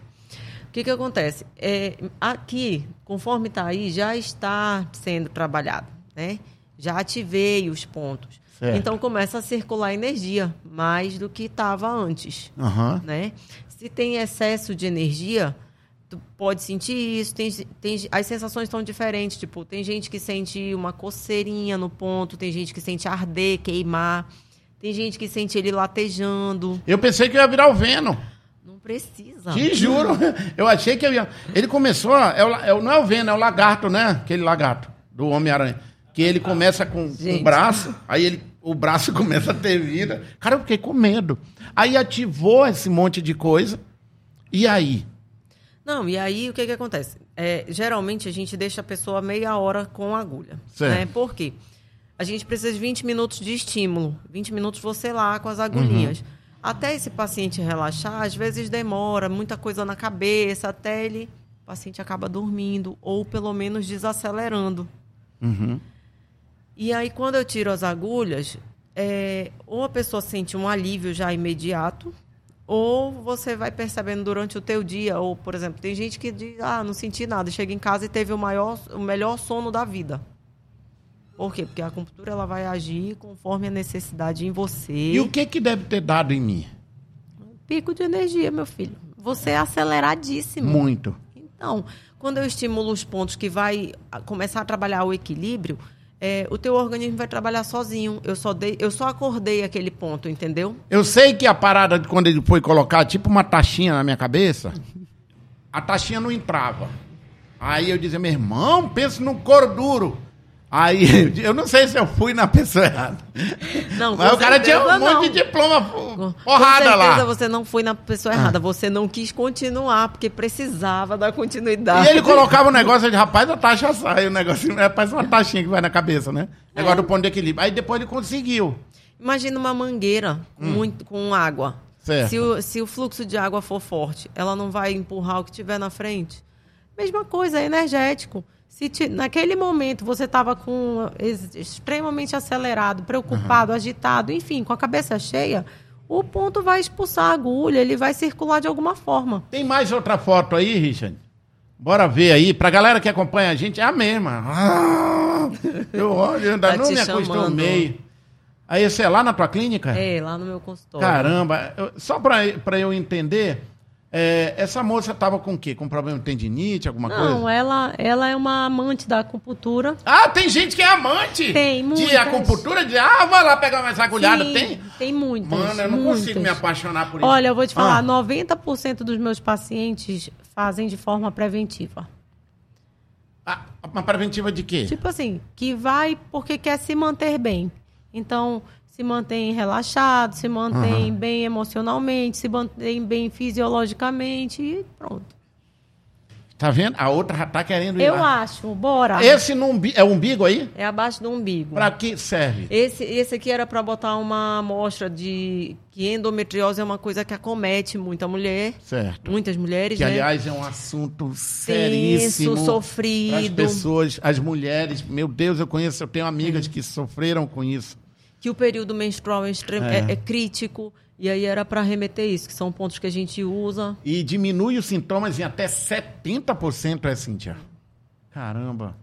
[SPEAKER 2] O que, que acontece? É, aqui, conforme está aí, já está sendo trabalhado, né? Já ativei os pontos.
[SPEAKER 1] Certo.
[SPEAKER 2] Então começa a circular energia mais do que estava antes
[SPEAKER 1] Aham.
[SPEAKER 2] né? Se tem excesso de energia, tu pode sentir isso. Tem, tem, as sensações estão diferentes. Tipo, tem gente que sente uma coceirinha no ponto, tem gente que sente arder, queimar, tem gente que sente ele latejando.
[SPEAKER 1] Eu pensei que eu ia virar o Venom.
[SPEAKER 2] Não precisa.
[SPEAKER 1] Te juro. Eu achei que eu ia. Ele começou. É o, é o- não é o Venom, é o lagarto, né? Aquele lagarto do Homem-Aranha. Que ele começa com, o braço, aí ele, o braço (laughs) começa a ter vida. Cara, eu fiquei com medo. Aí ativou esse monte de coisa. E aí?
[SPEAKER 2] Não, e aí o que, que acontece? É, geralmente a gente deixa a pessoa meia hora com a agulha.
[SPEAKER 1] Certo.
[SPEAKER 2] Né? Por quê? A gente precisa de 20 minutos de estímulo. 20 minutos você lá com as agulhinhas. Até esse paciente relaxar, às vezes demora, muita coisa na cabeça, até ele. O paciente acaba dormindo, ou pelo menos desacelerando.
[SPEAKER 1] Uhum.
[SPEAKER 2] E aí, quando eu tiro as agulhas, é, ou a pessoa sente um alívio já imediato, ou você vai percebendo durante o teu dia, ou, por exemplo, tem gente que diz, ah, não senti nada, chega em casa e teve o, maior, o melhor sono da vida. Por quê? Porque a acupuntura ela vai agir conforme a necessidade em você.
[SPEAKER 1] E o que que deve ter dado em mim?
[SPEAKER 2] Pico de energia, meu filho. Você é aceleradíssimo.
[SPEAKER 1] Muito.
[SPEAKER 2] Então, quando eu estimulo os pontos que vai começar a trabalhar o equilíbrio, é, o teu organismo vai trabalhar sozinho. Eu só, dei, eu só acordei aquele ponto, entendeu?
[SPEAKER 1] Eu sei que a parada de quando ele foi colocar tipo uma taxinha na minha cabeça, a taxinha não entrava. Aí eu dizia, meu irmão, pensa num couro duro. Aí (laughs) (laughs) eu não sei se eu fui na pessoa errada.
[SPEAKER 2] Não,
[SPEAKER 1] Mas o cara tinha um
[SPEAKER 2] certeza
[SPEAKER 1] monte
[SPEAKER 2] não.
[SPEAKER 1] de diploma porrada
[SPEAKER 2] com certeza
[SPEAKER 1] lá.
[SPEAKER 2] você não foi na pessoa errada. Você não quis continuar, porque precisava dar continuidade.
[SPEAKER 1] E ele colocava o negócio de rapaz, a taxa sai. O negócio é parece uma taxinha que vai na cabeça, né? Negócio do ponto de equilíbrio. Aí depois ele conseguiu.
[SPEAKER 2] Imagina uma mangueira com, muito, com água.
[SPEAKER 1] Hum. Certo.
[SPEAKER 2] Se o, se o fluxo de água for forte, ela não vai empurrar o que tiver na frente. Mesma coisa, é energético. Se ti- naquele momento você estava com ex- extremamente acelerado, preocupado, agitado, enfim, com a cabeça cheia, o ponto vai expulsar a agulha, ele vai circular de alguma forma.
[SPEAKER 1] Tem mais outra foto aí, Richard? Bora ver aí. Pra galera que acompanha a gente, é a mesma. Ah, eu olho, ainda
[SPEAKER 2] Tá
[SPEAKER 1] não
[SPEAKER 2] te
[SPEAKER 1] me
[SPEAKER 2] chamando.
[SPEAKER 1] acostumei. Aí esse é lá na tua clínica?
[SPEAKER 2] É, lá no meu consultório.
[SPEAKER 1] Caramba, eu- só pra, pra eu entender, é, essa moça tava com o quê? Com problema de tendinite, alguma
[SPEAKER 2] Não,
[SPEAKER 1] coisa?
[SPEAKER 2] ela, ela é uma amante da acupuntura.
[SPEAKER 1] Ah, tem gente que é amante
[SPEAKER 2] Tem,
[SPEAKER 1] de
[SPEAKER 2] muitas.
[SPEAKER 1] acupuntura, de ah, vai lá pegar mais agulhada.
[SPEAKER 2] Sim,
[SPEAKER 1] Tem?
[SPEAKER 2] Tem muitas.
[SPEAKER 1] Mano, eu não
[SPEAKER 2] muitas.
[SPEAKER 1] consigo me apaixonar por isso.
[SPEAKER 2] Olha, eu vou te falar,
[SPEAKER 1] Ah.
[SPEAKER 2] 90% dos meus pacientes fazem de forma preventiva.
[SPEAKER 1] Ah, uma preventiva de quê?
[SPEAKER 2] Tipo assim, que vai porque quer se manter bem. Então, se mantém relaxado, se mantém bem emocionalmente, se mantém bem fisiologicamente e pronto.
[SPEAKER 1] Tá vendo? A outra já tá querendo ir
[SPEAKER 2] Eu
[SPEAKER 1] lá.
[SPEAKER 2] acho, bora.
[SPEAKER 1] Esse no é o umbigo aí?
[SPEAKER 2] É abaixo do umbigo.
[SPEAKER 1] Pra que serve?
[SPEAKER 2] Esse, esse aqui era para botar uma amostra de que endometriose é uma coisa que acomete muita mulher,
[SPEAKER 1] Certo.
[SPEAKER 2] muitas mulheres,
[SPEAKER 1] Que,
[SPEAKER 2] né?
[SPEAKER 1] aliás, é um assunto seríssimo.
[SPEAKER 2] Tenso, sofrido.
[SPEAKER 1] As pessoas, as mulheres. Meu Deus, eu conheço, eu tenho amigas que sofreram com isso.
[SPEAKER 2] Que o período menstrual é,
[SPEAKER 1] É.
[SPEAKER 2] é- é crítico. E aí era para remeter isso, que são pontos que a gente usa.
[SPEAKER 1] E diminui os sintomas em até 70%, é, Cíntia? Caramba.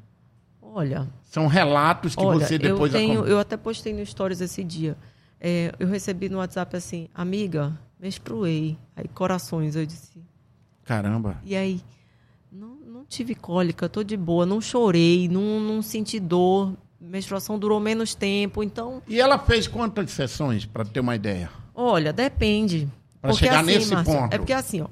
[SPEAKER 2] Olha,
[SPEAKER 1] São relatos que
[SPEAKER 2] Olha,
[SPEAKER 1] você depois
[SPEAKER 2] eu, tenho, eu até postei no Stories esse dia. É, eu recebi no WhatsApp assim, amiga, menstruei. Aí corações, eu disse.
[SPEAKER 1] Caramba.
[SPEAKER 2] E aí, não, não tive cólica, tô de boa, não chorei, não, não senti dor. Menstruação durou menos tempo, então,
[SPEAKER 1] E ela fez quantas sessões, para ter uma ideia?
[SPEAKER 2] olha, depende. Porque
[SPEAKER 1] chegar
[SPEAKER 2] assim,
[SPEAKER 1] nesse ponto.
[SPEAKER 2] É porque assim, ó.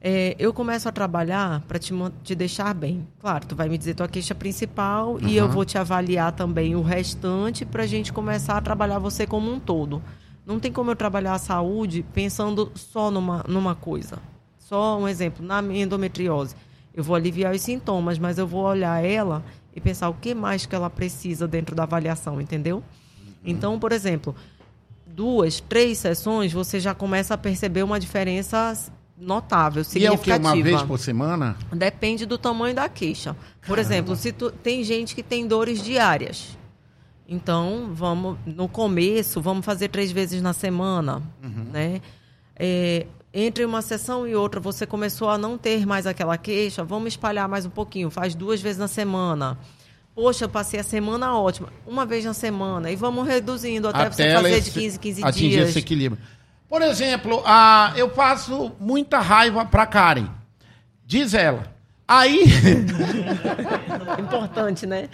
[SPEAKER 2] é, eu começo a trabalhar para te, te deixar bem. Claro, tu vai me dizer tua queixa principal e eu
[SPEAKER 1] Uhum.
[SPEAKER 2] vou te avaliar também o restante para a gente começar a trabalhar você como um todo. Não tem como eu trabalhar a saúde pensando só numa, numa coisa. Só um exemplo, na endometriose. Eu vou aliviar os sintomas, mas eu vou olhar ela e pensar o que mais que ela precisa dentro da avaliação, entendeu? Então, por exemplo, duas, três sessões, você já começa a perceber uma diferença notável,
[SPEAKER 1] E é o que?
[SPEAKER 2] significativa.
[SPEAKER 1] Uma vez por semana?
[SPEAKER 2] Depende do tamanho da queixa. Por exemplo, se tu, tem gente que tem dores diárias. Então, vamos no começo, vamos fazer três vezes na semana, né? É, entre uma sessão e outra, você começou a não ter mais aquela queixa, vamos espalhar mais um pouquinho, faz duas vezes na semana. Poxa, eu passei a semana ótima, uma vez na semana, e vamos reduzindo até, você
[SPEAKER 1] ela
[SPEAKER 2] fazer de
[SPEAKER 1] esse-
[SPEAKER 2] 15, 15
[SPEAKER 1] atingir
[SPEAKER 2] dias.
[SPEAKER 1] esse equilíbrio. Por exemplo, a, eu passo muita raiva pra Karen. Diz ela. Aí, (laughs)
[SPEAKER 2] Importante, né?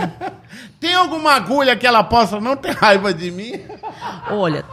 [SPEAKER 2] (laughs)
[SPEAKER 1] tem alguma agulha que ela possa não ter raiva de mim?
[SPEAKER 2] Olha,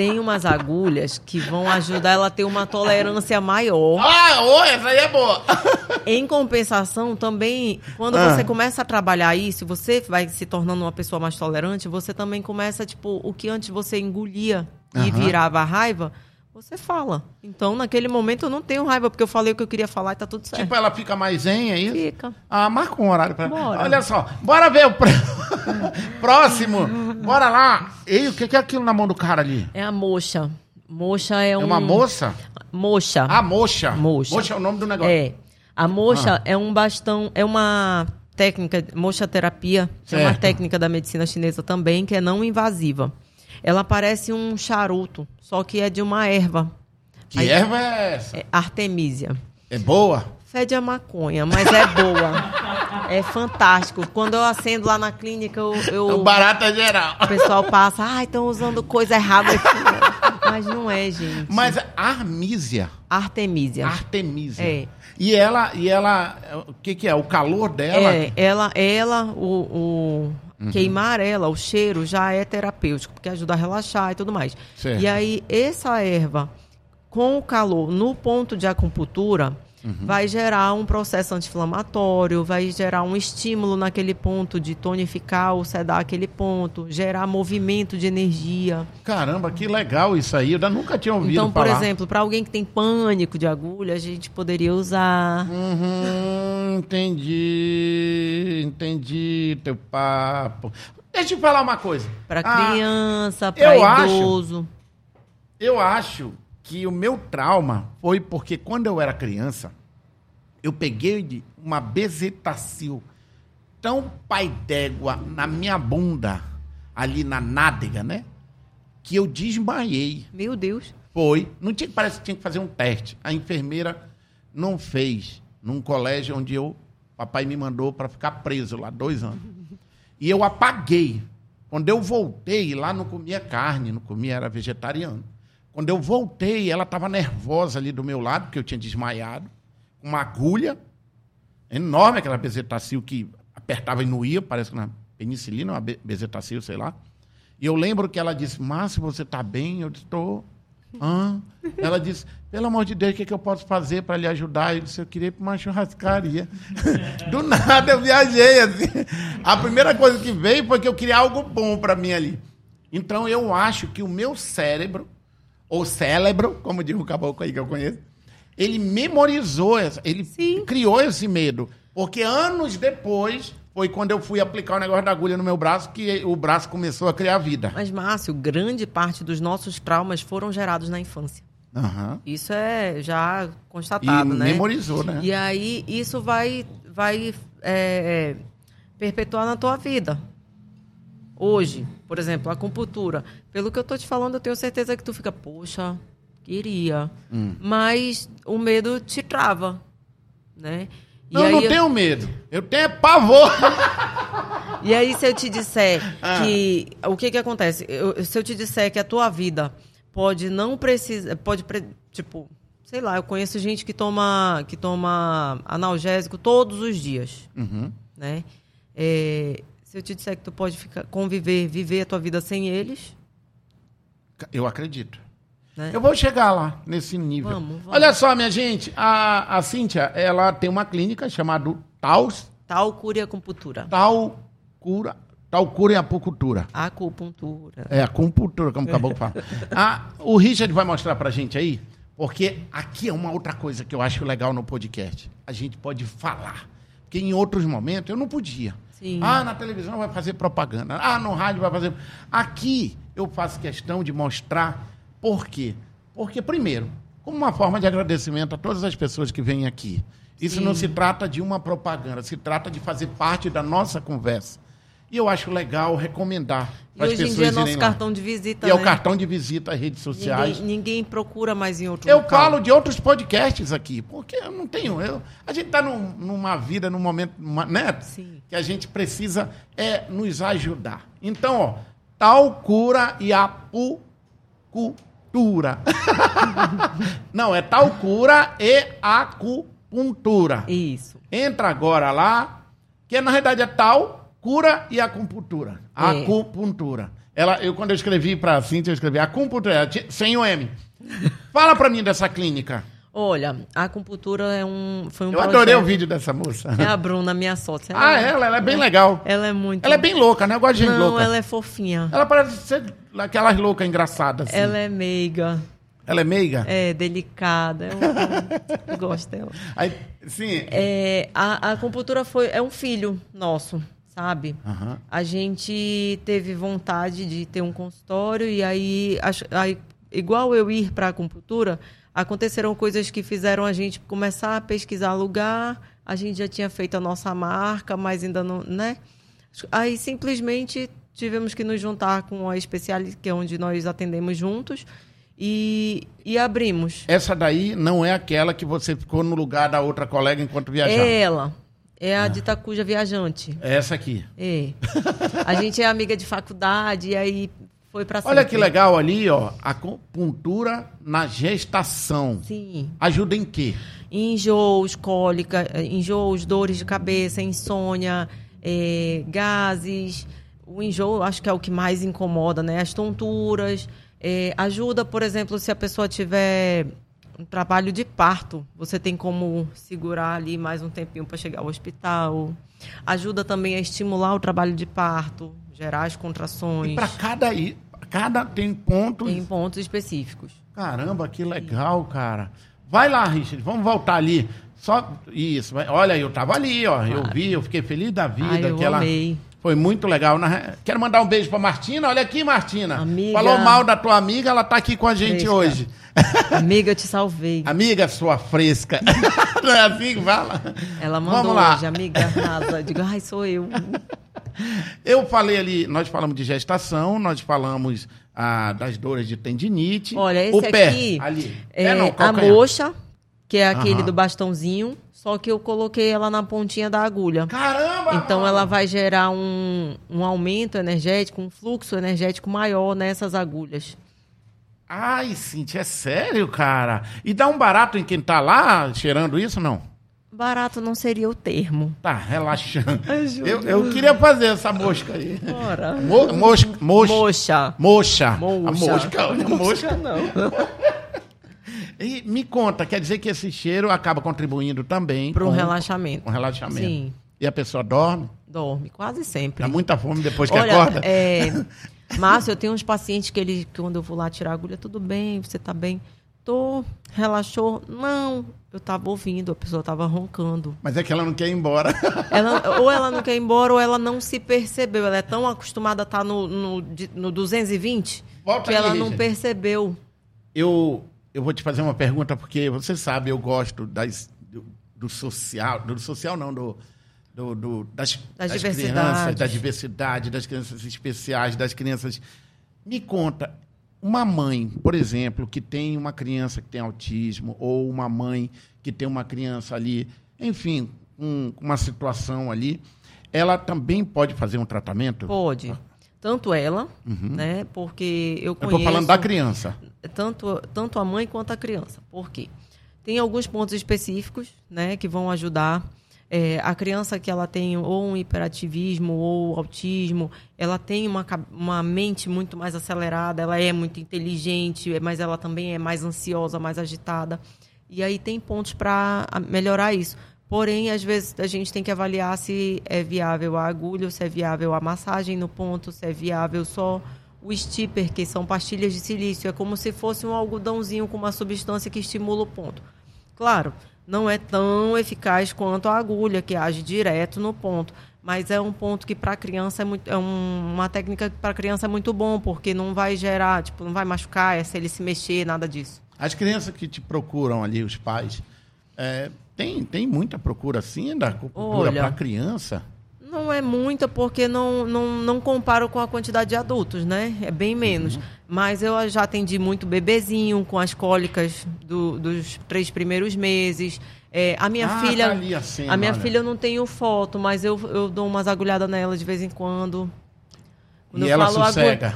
[SPEAKER 2] tem umas agulhas que vão ajudar ela a ter uma tolerância maior.
[SPEAKER 1] Ah, ô, essa aí é boa. (laughs)
[SPEAKER 2] Em compensação, também, quando
[SPEAKER 1] Ah.
[SPEAKER 2] você começa a trabalhar isso, você vai se tornando uma pessoa mais tolerante, você também começa, tipo, o que antes você engolia e
[SPEAKER 1] Aham.
[SPEAKER 2] virava raiva, você fala. Então, naquele momento, eu não tenho raiva, porque eu falei o que eu queria falar e tá tudo certo.
[SPEAKER 1] Tipo, ela fica mais zen, é isso?
[SPEAKER 2] Fica.
[SPEAKER 1] Ah, marca um horário pra
[SPEAKER 2] Bora.
[SPEAKER 1] Olha só, bora ver o pró- (laughs) próximo. Bora lá. Ei, o que é aquilo na mão do cara ali?
[SPEAKER 2] É a moxa. Moxa é,
[SPEAKER 1] É
[SPEAKER 2] um...
[SPEAKER 1] uma moça?
[SPEAKER 2] Moxa.
[SPEAKER 1] Ah, moxa.
[SPEAKER 2] Moxa.
[SPEAKER 1] Moxa é o nome do negócio.
[SPEAKER 2] É. A moxa
[SPEAKER 1] Ah.
[SPEAKER 2] é um bastão, é uma técnica, moxa terapia, é uma técnica da medicina chinesa também, que é não invasiva. Ela parece um charuto, só que é de uma erva,
[SPEAKER 1] Que
[SPEAKER 2] Aí-
[SPEAKER 1] erva é essa?
[SPEAKER 2] é artemisia.
[SPEAKER 1] É boa?
[SPEAKER 2] Fede a maconha, mas é boa. é fantástico. Quando eu acendo lá na clínica, eu, eu-
[SPEAKER 1] É o barata geral.
[SPEAKER 2] o pessoal passa, ai, estão usando coisa errada aqui. mas não é, gente.
[SPEAKER 1] Mas Armísia.
[SPEAKER 2] Artemisia.
[SPEAKER 1] Artemisia.
[SPEAKER 2] É.
[SPEAKER 1] E ela, e ela, o que que é? O calor dela?
[SPEAKER 2] É, ela, ela o, o queimar ela, o cheiro já é terapêutico, porque ajuda a relaxar e tudo mais.
[SPEAKER 1] Certo.
[SPEAKER 2] E aí, essa erva, com o calor no ponto de acupuntura, vai gerar um processo anti-inflamatório, vai gerar um estímulo naquele ponto de tonificar ou sedar aquele ponto, gerar movimento de energia.
[SPEAKER 1] Caramba, que legal isso aí. Eu nunca tinha ouvido
[SPEAKER 2] Então, por
[SPEAKER 1] falar.
[SPEAKER 2] exemplo, para alguém que tem pânico de agulha, a gente poderia usar.
[SPEAKER 1] Uhum, entendi, entendi teu papo. Deixa eu te falar uma coisa.
[SPEAKER 2] Para
[SPEAKER 1] Ah,
[SPEAKER 2] criança,
[SPEAKER 1] eu
[SPEAKER 2] para
[SPEAKER 1] acho-
[SPEAKER 2] idoso.
[SPEAKER 1] Eu acho que o meu trauma foi porque quando eu era criança, eu peguei uma bezetacil tão pai d'égua na minha bunda, ali na nádega, né? Que eu desmaiei.
[SPEAKER 2] Meu Deus.
[SPEAKER 1] Foi. Não tinha, parece que tinha que fazer um teste. A enfermeira não fez num colégio onde eu, papai me mandou para ficar preso lá dois anos. E eu apaguei. Quando eu voltei, lá não comia carne, não comia, era vegetariano. Quando eu voltei, ela estava nervosa ali do meu lado, porque eu tinha desmaiado, com uma agulha enorme, aquela bezetacil que apertava e não ia, parece que na penicilina, uma be- bezetacil, sei lá. E eu lembro que ela disse, Márcio, você está bem? Eu disse, estou. Hã? Ela disse, pelo amor de Deus, o que, é que eu posso fazer para lhe ajudar? Eu disse, eu queria ir para uma churrascaria. (laughs) Do nada eu viajei assim. A primeira coisa que veio foi que eu queria algo bom para mim ali. Então eu acho que o meu cérebro, ou cérebro, como diz o caboclo aí que eu conheço, ele memorizou, ele
[SPEAKER 2] Sim.
[SPEAKER 1] criou esse medo. Porque anos depois foi quando eu fui aplicar o negócio da agulha no meu braço que o braço começou a criar vida.
[SPEAKER 2] Mas, Márcio, grande parte dos nossos traumas foram gerados na infância.
[SPEAKER 1] Aham.
[SPEAKER 2] Isso é já
[SPEAKER 1] E
[SPEAKER 2] constatado, né?
[SPEAKER 1] memorizou, né?
[SPEAKER 2] E aí, isso vai, vai é, perpetuar na tua vida. Hoje, por exemplo, a acupuntura. Pelo que eu tô te falando, eu tenho certeza que tu fica, poxa, queria.
[SPEAKER 1] Hum.
[SPEAKER 2] Mas o medo te trava, né?
[SPEAKER 1] Não, eu não
[SPEAKER 2] eu-
[SPEAKER 1] tenho medo. Eu tenho pavor. (laughs)
[SPEAKER 2] E aí, se eu te disser
[SPEAKER 1] Ah.
[SPEAKER 2] que. O que que acontece? Eu- se eu te disser que a tua vida pode não precisar. Pode. pre- Tipo, sei lá, eu conheço gente que toma, que toma analgésico todos os dias.
[SPEAKER 1] Uhum.
[SPEAKER 2] Né? É, se eu te disser que tu pode ficar, conviver, viver a tua vida sem eles.
[SPEAKER 1] Eu acredito.
[SPEAKER 2] Né?
[SPEAKER 1] Eu vou chegar lá, nesse nível.
[SPEAKER 2] Vamos, vamos.
[SPEAKER 1] Olha só, minha gente, a, a Cíntia, ela tem uma clínica chamada Taus,
[SPEAKER 2] Tal cura e acupuntura.
[SPEAKER 1] Tal Cura, Tal Cura e Apucultura.
[SPEAKER 2] Acupuntura.
[SPEAKER 1] É, acupuntura, como acabou de falar. (laughs) Ah, o Richard vai mostrar pra gente aí, porque aqui é uma outra coisa que eu acho legal no podcast. A gente pode falar. Porque em outros momentos eu não podia.
[SPEAKER 2] Sim.
[SPEAKER 1] Ah, na televisão vai fazer propaganda. Ah, no rádio vai fazer. Aqui eu faço questão de mostrar por quê. Porque, primeiro, como uma forma de agradecimento a todas as pessoas que vêm aqui. Isso
[SPEAKER 2] Sim.
[SPEAKER 1] não se trata de uma propaganda, se trata de fazer parte da nossa conversa. E eu acho legal recomendar
[SPEAKER 2] E
[SPEAKER 1] para as
[SPEAKER 2] hoje em dia é nosso cartão de visita.
[SPEAKER 1] E é o
[SPEAKER 2] né?
[SPEAKER 1] cartão de visita às redes sociais.
[SPEAKER 2] Ninguém, ninguém procura mais em outro
[SPEAKER 1] Eu
[SPEAKER 2] local.
[SPEAKER 1] falo de outros podcasts aqui, porque eu não tenho. Eu, a gente está num, numa vida, num momento, numa- né?
[SPEAKER 2] Sim.
[SPEAKER 1] Que a gente precisa é nos ajudar. Então, ó, tal cura e acupuntura. (laughs) não, é tal cura e acupuntura.
[SPEAKER 2] Isso.
[SPEAKER 1] Entra agora lá, que na verdade é tal cura e acupuntura.
[SPEAKER 2] É.
[SPEAKER 1] Acupuntura. Ela, eu, quando eu escrevi para a Cintia, eu escrevi acupuntura, ela sem o M. Fala para mim dessa clínica.
[SPEAKER 2] Olha, a acupuntura é um, foi um
[SPEAKER 1] Eu adorei o
[SPEAKER 2] projeto-
[SPEAKER 1] vídeo dessa moça.
[SPEAKER 2] É a Bruna, minha sócia.
[SPEAKER 1] Ah, ela, ela é bem legal.
[SPEAKER 2] Ela é muito.
[SPEAKER 1] Ela é bem louca, né? Eu gosto de gente
[SPEAKER 2] Não,
[SPEAKER 1] louca.
[SPEAKER 2] ela é fofinha.
[SPEAKER 1] Ela parece ser aquelas loucas engraçadas. Assim.
[SPEAKER 2] Ela é meiga,
[SPEAKER 1] Ela é meiga?
[SPEAKER 2] é delicada. Eu, eu (laughs) gosto dela.
[SPEAKER 1] Aí, sim.
[SPEAKER 2] É, a, a acupuntura foi, é um filho nosso, sabe?
[SPEAKER 1] Aham.
[SPEAKER 2] A gente teve vontade de ter um consultório e aí, aí igual eu ir para a acupuntura, aconteceram coisas que fizeram a gente começar a pesquisar lugar. A gente já tinha feito a nossa marca, mas ainda não, né? Aí simplesmente tivemos que nos juntar com a especialista, que é onde nós atendemos juntos, e, e abrimos.
[SPEAKER 1] Essa daí não é aquela que você ficou no lugar da outra colega enquanto viajava.
[SPEAKER 2] É ela. É a de Itacuja Viajante.
[SPEAKER 1] É essa aqui.
[SPEAKER 2] É. A gente é amiga de faculdade e aí foi pra
[SPEAKER 1] Olha que legal ali, ó. Acupuntura na gestação.
[SPEAKER 2] Sim.
[SPEAKER 1] Ajuda em quê?
[SPEAKER 2] Enjoos, cólica, enjoos, dores de cabeça, insônia, eh, gases. O enjoo acho que é o que mais incomoda, né? As tonturas. Eh, ajuda, por exemplo, se a pessoa tiver um trabalho de parto, você tem como segurar ali mais um tempinho para chegar ao hospital. Ajuda também a estimular o trabalho de parto, gerar as contrações.
[SPEAKER 1] E para cada, cada tem pontos.
[SPEAKER 2] Em pontos específicos.
[SPEAKER 1] Caramba, que legal, cara. Vai lá, Richard, vamos voltar ali. Só isso. Olha, eu tava ali, ó. Eu vi, eu fiquei feliz da vida.
[SPEAKER 2] Ai, eu
[SPEAKER 1] que ela
[SPEAKER 2] amei.
[SPEAKER 1] Foi muito legal. Na- Quero mandar um beijo pra Martina. Olha aqui, Martina.
[SPEAKER 2] Amiga.
[SPEAKER 1] Falou mal da tua amiga, ela tá aqui com a gente
[SPEAKER 2] Fresca.
[SPEAKER 1] hoje.
[SPEAKER 2] Amiga, eu te salvei. (laughs)
[SPEAKER 1] Amiga sua fresca. (laughs) Não é assim que fala?
[SPEAKER 2] Ela mandou
[SPEAKER 1] Vamos lá.
[SPEAKER 2] hoje, amiga arrasa. Eu Digo, ai, sou eu. (laughs)
[SPEAKER 1] Eu falei ali, nós falamos de gestação, nós falamos ah, das dores de tendinite.
[SPEAKER 2] Olha, esse
[SPEAKER 1] o pé,
[SPEAKER 2] aqui
[SPEAKER 1] ali.
[SPEAKER 2] é
[SPEAKER 1] Pé não,
[SPEAKER 2] a
[SPEAKER 1] calcanhar.
[SPEAKER 2] moxa, que é aquele
[SPEAKER 1] Aham.
[SPEAKER 2] do bastãozinho, só que eu coloquei ela na pontinha da agulha.
[SPEAKER 1] Caramba!
[SPEAKER 2] Então
[SPEAKER 1] mano.
[SPEAKER 2] ela vai gerar um, um aumento energético, um fluxo energético maior nessas agulhas.
[SPEAKER 1] Ai, Cintia, é sério, cara? E dá um barato em quem tá lá cheirando isso, não?
[SPEAKER 2] Barato não seria o termo.
[SPEAKER 1] Tá, relaxando. (laughs) Eu, eu queria fazer essa mosca aí.
[SPEAKER 2] Ora.
[SPEAKER 1] Mo, mosca, mosca.
[SPEAKER 2] Moxa.
[SPEAKER 1] Moxa. A mosca, a mosca.
[SPEAKER 2] não. (laughs)
[SPEAKER 1] E me conta, quer dizer que esse cheiro acaba contribuindo também
[SPEAKER 2] Para um relaxamento.
[SPEAKER 1] com relaxamento.
[SPEAKER 2] Sim.
[SPEAKER 1] E a pessoa dorme,
[SPEAKER 2] Dorme, quase sempre.
[SPEAKER 1] dá muita fome depois que
[SPEAKER 2] Olha,
[SPEAKER 1] acorda.
[SPEAKER 2] é, (laughs) Márcio, eu tenho uns pacientes que eles, quando eu vou lá tirar a agulha, tudo bem, você tá bem? Tô, relaxou? Não, eu tava ouvindo, a pessoa tava roncando.
[SPEAKER 1] Mas é que ela não quer ir embora. (laughs)
[SPEAKER 2] Ela, ou ela não quer ir embora, ou ela não se percebeu. Ela é tão acostumada a estar no, no, de- no 220
[SPEAKER 1] Volta
[SPEAKER 2] que
[SPEAKER 1] aí,
[SPEAKER 2] ela não
[SPEAKER 1] Richard.
[SPEAKER 2] percebeu.
[SPEAKER 1] Eu, eu vou te fazer uma pergunta, porque você sabe, eu gosto das, do, do social, do social não, do, do, do- das,
[SPEAKER 2] Das
[SPEAKER 1] crianças,
[SPEAKER 2] diversidades.
[SPEAKER 1] da diversidade, das crianças especiais, das crianças. Me conta, uma mãe, por exemplo, que tem uma criança que tem autismo, ou uma mãe que tem uma criança ali, enfim, com uma situação ali, ela também pode fazer um tratamento?
[SPEAKER 2] Pode. Tanto ela, né? Porque eu
[SPEAKER 1] Eu
[SPEAKER 2] conheço...
[SPEAKER 1] estou falando da criança.
[SPEAKER 2] Tanto, tanto a mãe quanto a criança. Por quê? Tem alguns pontos específicos, né, que vão ajudar. É, a criança que ela tem ou um hiperativismo ou autismo, ela tem uma, uma mente muito mais acelerada, ela é muito inteligente, mas ela também é mais ansiosa, mais agitada. E aí tem pontos para melhorar isso. Porém, às vezes a gente tem que avaliar se é viável a agulha, se é viável a massagem no ponto, se é viável só o stipper, que são pastilhas de silício. É como se fosse um algodãozinho com uma substância que estimula o ponto. Claro, não é tão eficaz quanto a agulha, que age direto no ponto. Mas é um ponto que para criança é muito. É um- uma técnica que para criança é muito bom, porque não vai gerar, tipo, não vai machucar, é se ele se mexer, nada disso.
[SPEAKER 1] As crianças que te procuram ali, os pais, é, tem, tem muita procura assim da acupuntura
[SPEAKER 2] Olha.
[SPEAKER 1] para criança?
[SPEAKER 2] Não é muita porque não, não, não comparo com a quantidade de adultos, né? É bem menos. Mas eu já atendi muito bebezinho com as cólicas do- dos três primeiros meses. É, a minha
[SPEAKER 1] Ah,
[SPEAKER 2] filha.
[SPEAKER 1] tá ali a cena,
[SPEAKER 2] a minha
[SPEAKER 1] olha.
[SPEAKER 2] filha eu não tenho foto, mas eu, eu dou umas agulhadas nela de vez em quando. Quando
[SPEAKER 1] e
[SPEAKER 2] eu
[SPEAKER 1] ela
[SPEAKER 2] falo agulha-
[SPEAKER 1] sossega?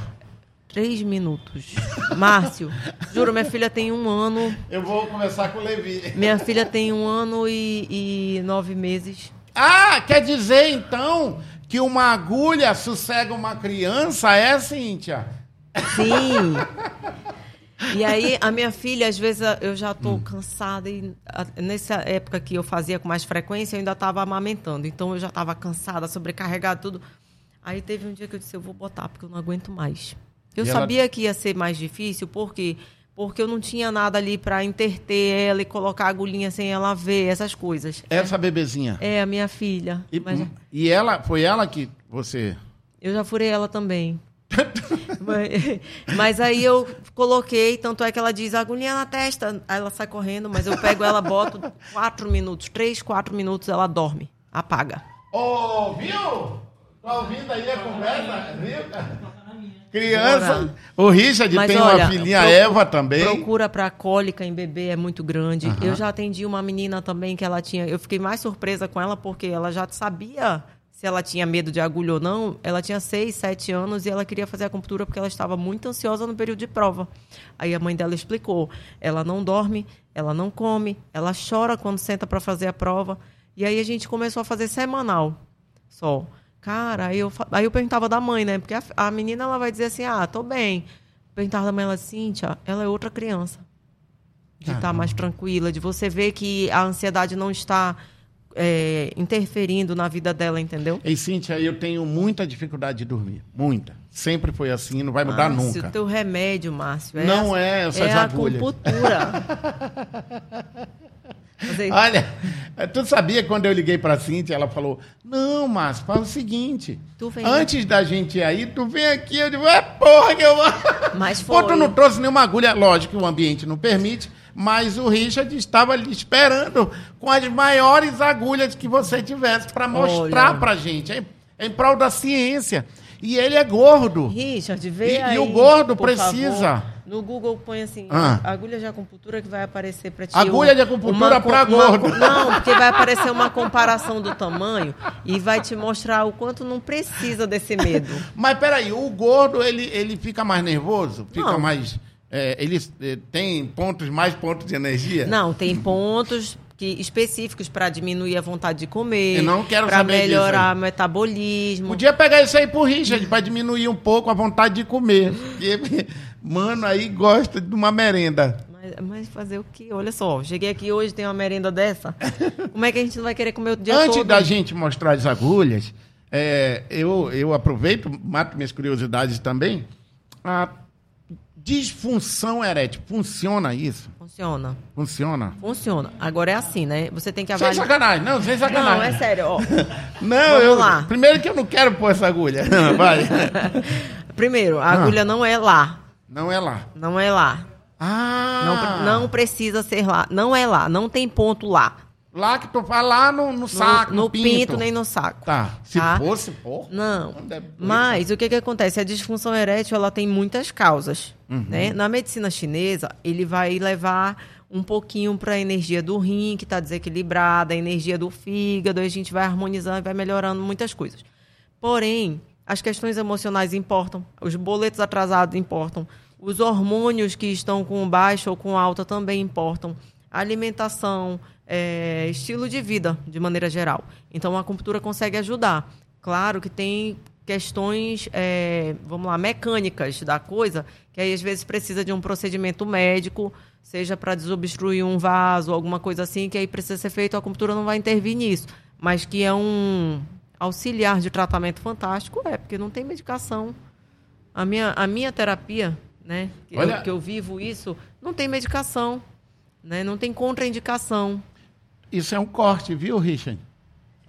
[SPEAKER 2] Três minutos. Márcio, juro, minha filha tem um ano.
[SPEAKER 1] Eu vou conversar com o Levi.
[SPEAKER 2] Minha filha tem um ano e, e nove meses.
[SPEAKER 1] Ah, quer dizer então que uma agulha sossega uma criança, é, Cíntia?
[SPEAKER 2] Sim. (laughs) E aí, a minha filha, às vezes, eu já
[SPEAKER 1] Hum.
[SPEAKER 2] tô cansada. E nessa época que eu fazia com mais frequência, eu ainda estava amamentando. Então, eu já estava cansada, sobrecarregada, tudo. Aí, teve um dia que eu disse: eu vou botar, porque eu não aguento mais. Eu
[SPEAKER 1] E ela-
[SPEAKER 2] sabia que ia ser mais difícil, por quê? Porque eu não tinha nada ali para interter ela e colocar a agulhinha sem ela ver, essas coisas.
[SPEAKER 1] Essa bebezinha.
[SPEAKER 2] É, a minha filha.
[SPEAKER 1] E,
[SPEAKER 2] Mas
[SPEAKER 1] e ela, foi ela que você...
[SPEAKER 2] eu já furei ela também. (laughs) mas, mas aí eu coloquei, tanto é que ela diz agulhinha na testa, aí ela sai correndo, mas eu pego ela, boto quatro minutos, três, quatro minutos, ela dorme, apaga.
[SPEAKER 1] Ô, viu? Tá ouvindo aí a conversa? Viu? Criança. O Richard
[SPEAKER 2] Mas
[SPEAKER 1] tem
[SPEAKER 2] olha,
[SPEAKER 1] uma filhinha,
[SPEAKER 2] pro-
[SPEAKER 1] Eva também.
[SPEAKER 2] Procura para cólica em bebê é muito grande. Eu já atendi uma menina também que ela tinha. Eu fiquei mais surpresa com ela porque ela já sabia se ela tinha medo de agulha ou não. Ela tinha seis, sete anos e ela queria fazer acupuntura porque ela estava muito ansiosa no período de prova. Aí a mãe dela explicou: ela não dorme, ela não come, ela chora quando senta para fazer a prova. E aí a gente começou a fazer semanal só. Cara, aí eu, aí eu perguntava da mãe, né? Porque a, a menina ela vai dizer assim: ah, tô bem. Perguntava da mãe, ela, Cíntia, ela é outra criança. De estar mais tranquila, de você ver que a ansiedade não está é, interferindo na vida dela, entendeu?
[SPEAKER 1] Ei, Cíntia, eu tenho muita dificuldade de dormir. Muita. Sempre foi assim, não vai mudar
[SPEAKER 2] Márcio,
[SPEAKER 1] nunca.
[SPEAKER 2] o teu remédio, Márcio. É
[SPEAKER 1] Não
[SPEAKER 2] a-
[SPEAKER 1] é essas
[SPEAKER 2] é a
[SPEAKER 1] agulhas.
[SPEAKER 2] acupuntura. (laughs) Você-
[SPEAKER 1] Olha, tu sabia quando eu liguei pra Cíntia, ela falou: Não, Márcio, fala o seguinte.
[SPEAKER 2] Tu vem.
[SPEAKER 1] Antes da gente ir aí, tu vem aqui. Eu digo: É porra que eu vou.
[SPEAKER 2] Mas
[SPEAKER 1] Pô, tu
[SPEAKER 2] foi.
[SPEAKER 1] não trouxe nenhuma agulha. Lógico que o ambiente não permite, mas o Richard estava ali esperando com as maiores agulhas que você tivesse pra mostrar pra gente. É, é em prol da ciência. E ele é gordo.
[SPEAKER 2] Richard, vê
[SPEAKER 1] E- e o gordo precisa.
[SPEAKER 2] favor. No Google põe assim,
[SPEAKER 1] Ah.
[SPEAKER 2] agulha de acupuntura que vai aparecer pra ti.
[SPEAKER 1] Agulha de acupuntura
[SPEAKER 2] uma
[SPEAKER 1] gordo. (laughs)
[SPEAKER 2] Não, porque vai aparecer uma comparação do tamanho e vai te mostrar o quanto não precisa desse medo. (laughs)
[SPEAKER 1] Mas peraí, o gordo, ele, ele fica mais nervoso? Fica
[SPEAKER 2] Não.
[SPEAKER 1] mais. é, ele é, tem pontos, mais pontos de energia?
[SPEAKER 2] Não, tem pontos que, específicos para diminuir a vontade de comer.
[SPEAKER 1] Eu não quero disso
[SPEAKER 2] melhorar o metabolismo.
[SPEAKER 1] Podia pegar isso aí pro Richard, pra diminuir um pouco a vontade de comer. (laughs) Mano, aí gosta de uma merenda.
[SPEAKER 2] Mas, mas fazer o quê? Olha só, cheguei aqui hoje, tem uma merenda dessa. Como é que a gente não vai querer comer o dia
[SPEAKER 1] Antes
[SPEAKER 2] todo?
[SPEAKER 1] da gente mostrar as agulhas, é, eu, eu aproveito, mato minhas curiosidades também. A disfunção erétil, funciona isso?
[SPEAKER 2] Funciona.
[SPEAKER 1] Funciona?
[SPEAKER 2] Funciona. Agora é assim, né? Você tem que
[SPEAKER 1] Sem
[SPEAKER 2] avaliar.
[SPEAKER 1] sacanagem, não, sem sacanagem.
[SPEAKER 2] Não, é sério, ó. (laughs)
[SPEAKER 1] Não,
[SPEAKER 2] Vamos
[SPEAKER 1] eu.
[SPEAKER 2] lá.
[SPEAKER 1] Primeiro que eu não quero pôr essa agulha. (laughs) Vai. (laughs)
[SPEAKER 2] Primeiro, a
[SPEAKER 1] Ah.
[SPEAKER 2] agulha não é lá.
[SPEAKER 1] Não é lá.
[SPEAKER 2] Não é lá.
[SPEAKER 1] Ah!
[SPEAKER 2] Não, não precisa ser lá. Não é lá. Não tem ponto lá.
[SPEAKER 1] Lá que tu fala lá no, no saco, no,
[SPEAKER 2] no pinto. nem no saco.
[SPEAKER 1] Tá. Se
[SPEAKER 2] Tá?
[SPEAKER 1] fosse, pô.
[SPEAKER 2] Não.
[SPEAKER 1] Não deve-
[SPEAKER 2] Mas o que, que acontece? A disfunção erétil ela tem muitas causas.
[SPEAKER 1] Uhum.
[SPEAKER 2] Né? Na medicina chinesa, ele vai levar um pouquinho para a energia do rim, que está desequilibrada, a energia do fígado, a gente vai harmonizando e vai melhorando muitas coisas. Porém, as questões emocionais importam, os boletos atrasados importam, os hormônios que estão com baixa ou com alta também importam, alimentação, é, estilo de vida, de maneira geral. Então, a acupuntura consegue ajudar. Claro que tem questões, é, vamos lá, mecânicas da coisa, que aí às vezes precisa de um procedimento médico, seja para desobstruir um vaso, alguma coisa assim, que aí precisa ser feito, a acupuntura não vai intervir nisso. Mas que é um auxiliar de tratamento fantástico, é, porque não tem medicação. A minha, a minha terapia, né, que,
[SPEAKER 1] Olha-
[SPEAKER 2] eu, que eu vivo isso, não tem medicação, né, não tem contraindicação.
[SPEAKER 1] Isso é um corte, viu, Richard?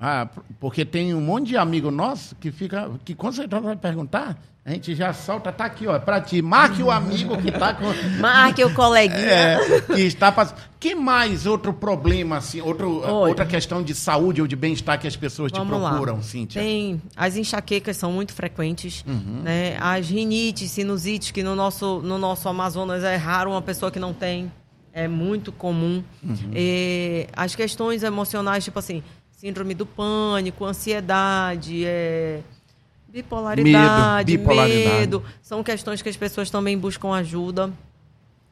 [SPEAKER 1] Ah, porque tem um monte de amigo nosso que fica, que com certeza vai perguntar, a gente já solta, tá aqui, ó, é pra ti. Marque o amigo que tá com. (laughs)
[SPEAKER 2] Marque o coleguinha.
[SPEAKER 1] É, que está passando. Que mais outro problema, assim, outro, outra questão de saúde ou de bem-estar que as pessoas te
[SPEAKER 2] Vamos
[SPEAKER 1] procuram,
[SPEAKER 2] lá.
[SPEAKER 1] Cíntia?
[SPEAKER 2] Tem as enxaquecas são muito frequentes,
[SPEAKER 1] Uhum.
[SPEAKER 2] né? As rinites, sinusites que no nosso no nosso Amazonas é raro uma pessoa que não tem, é muito comum.
[SPEAKER 1] Uhum.
[SPEAKER 2] E as questões emocionais, tipo assim, síndrome do pânico, ansiedade, é, bipolaridade,
[SPEAKER 1] Medo, bipolaridade.
[SPEAKER 2] medo, são questões que as pessoas também buscam ajuda.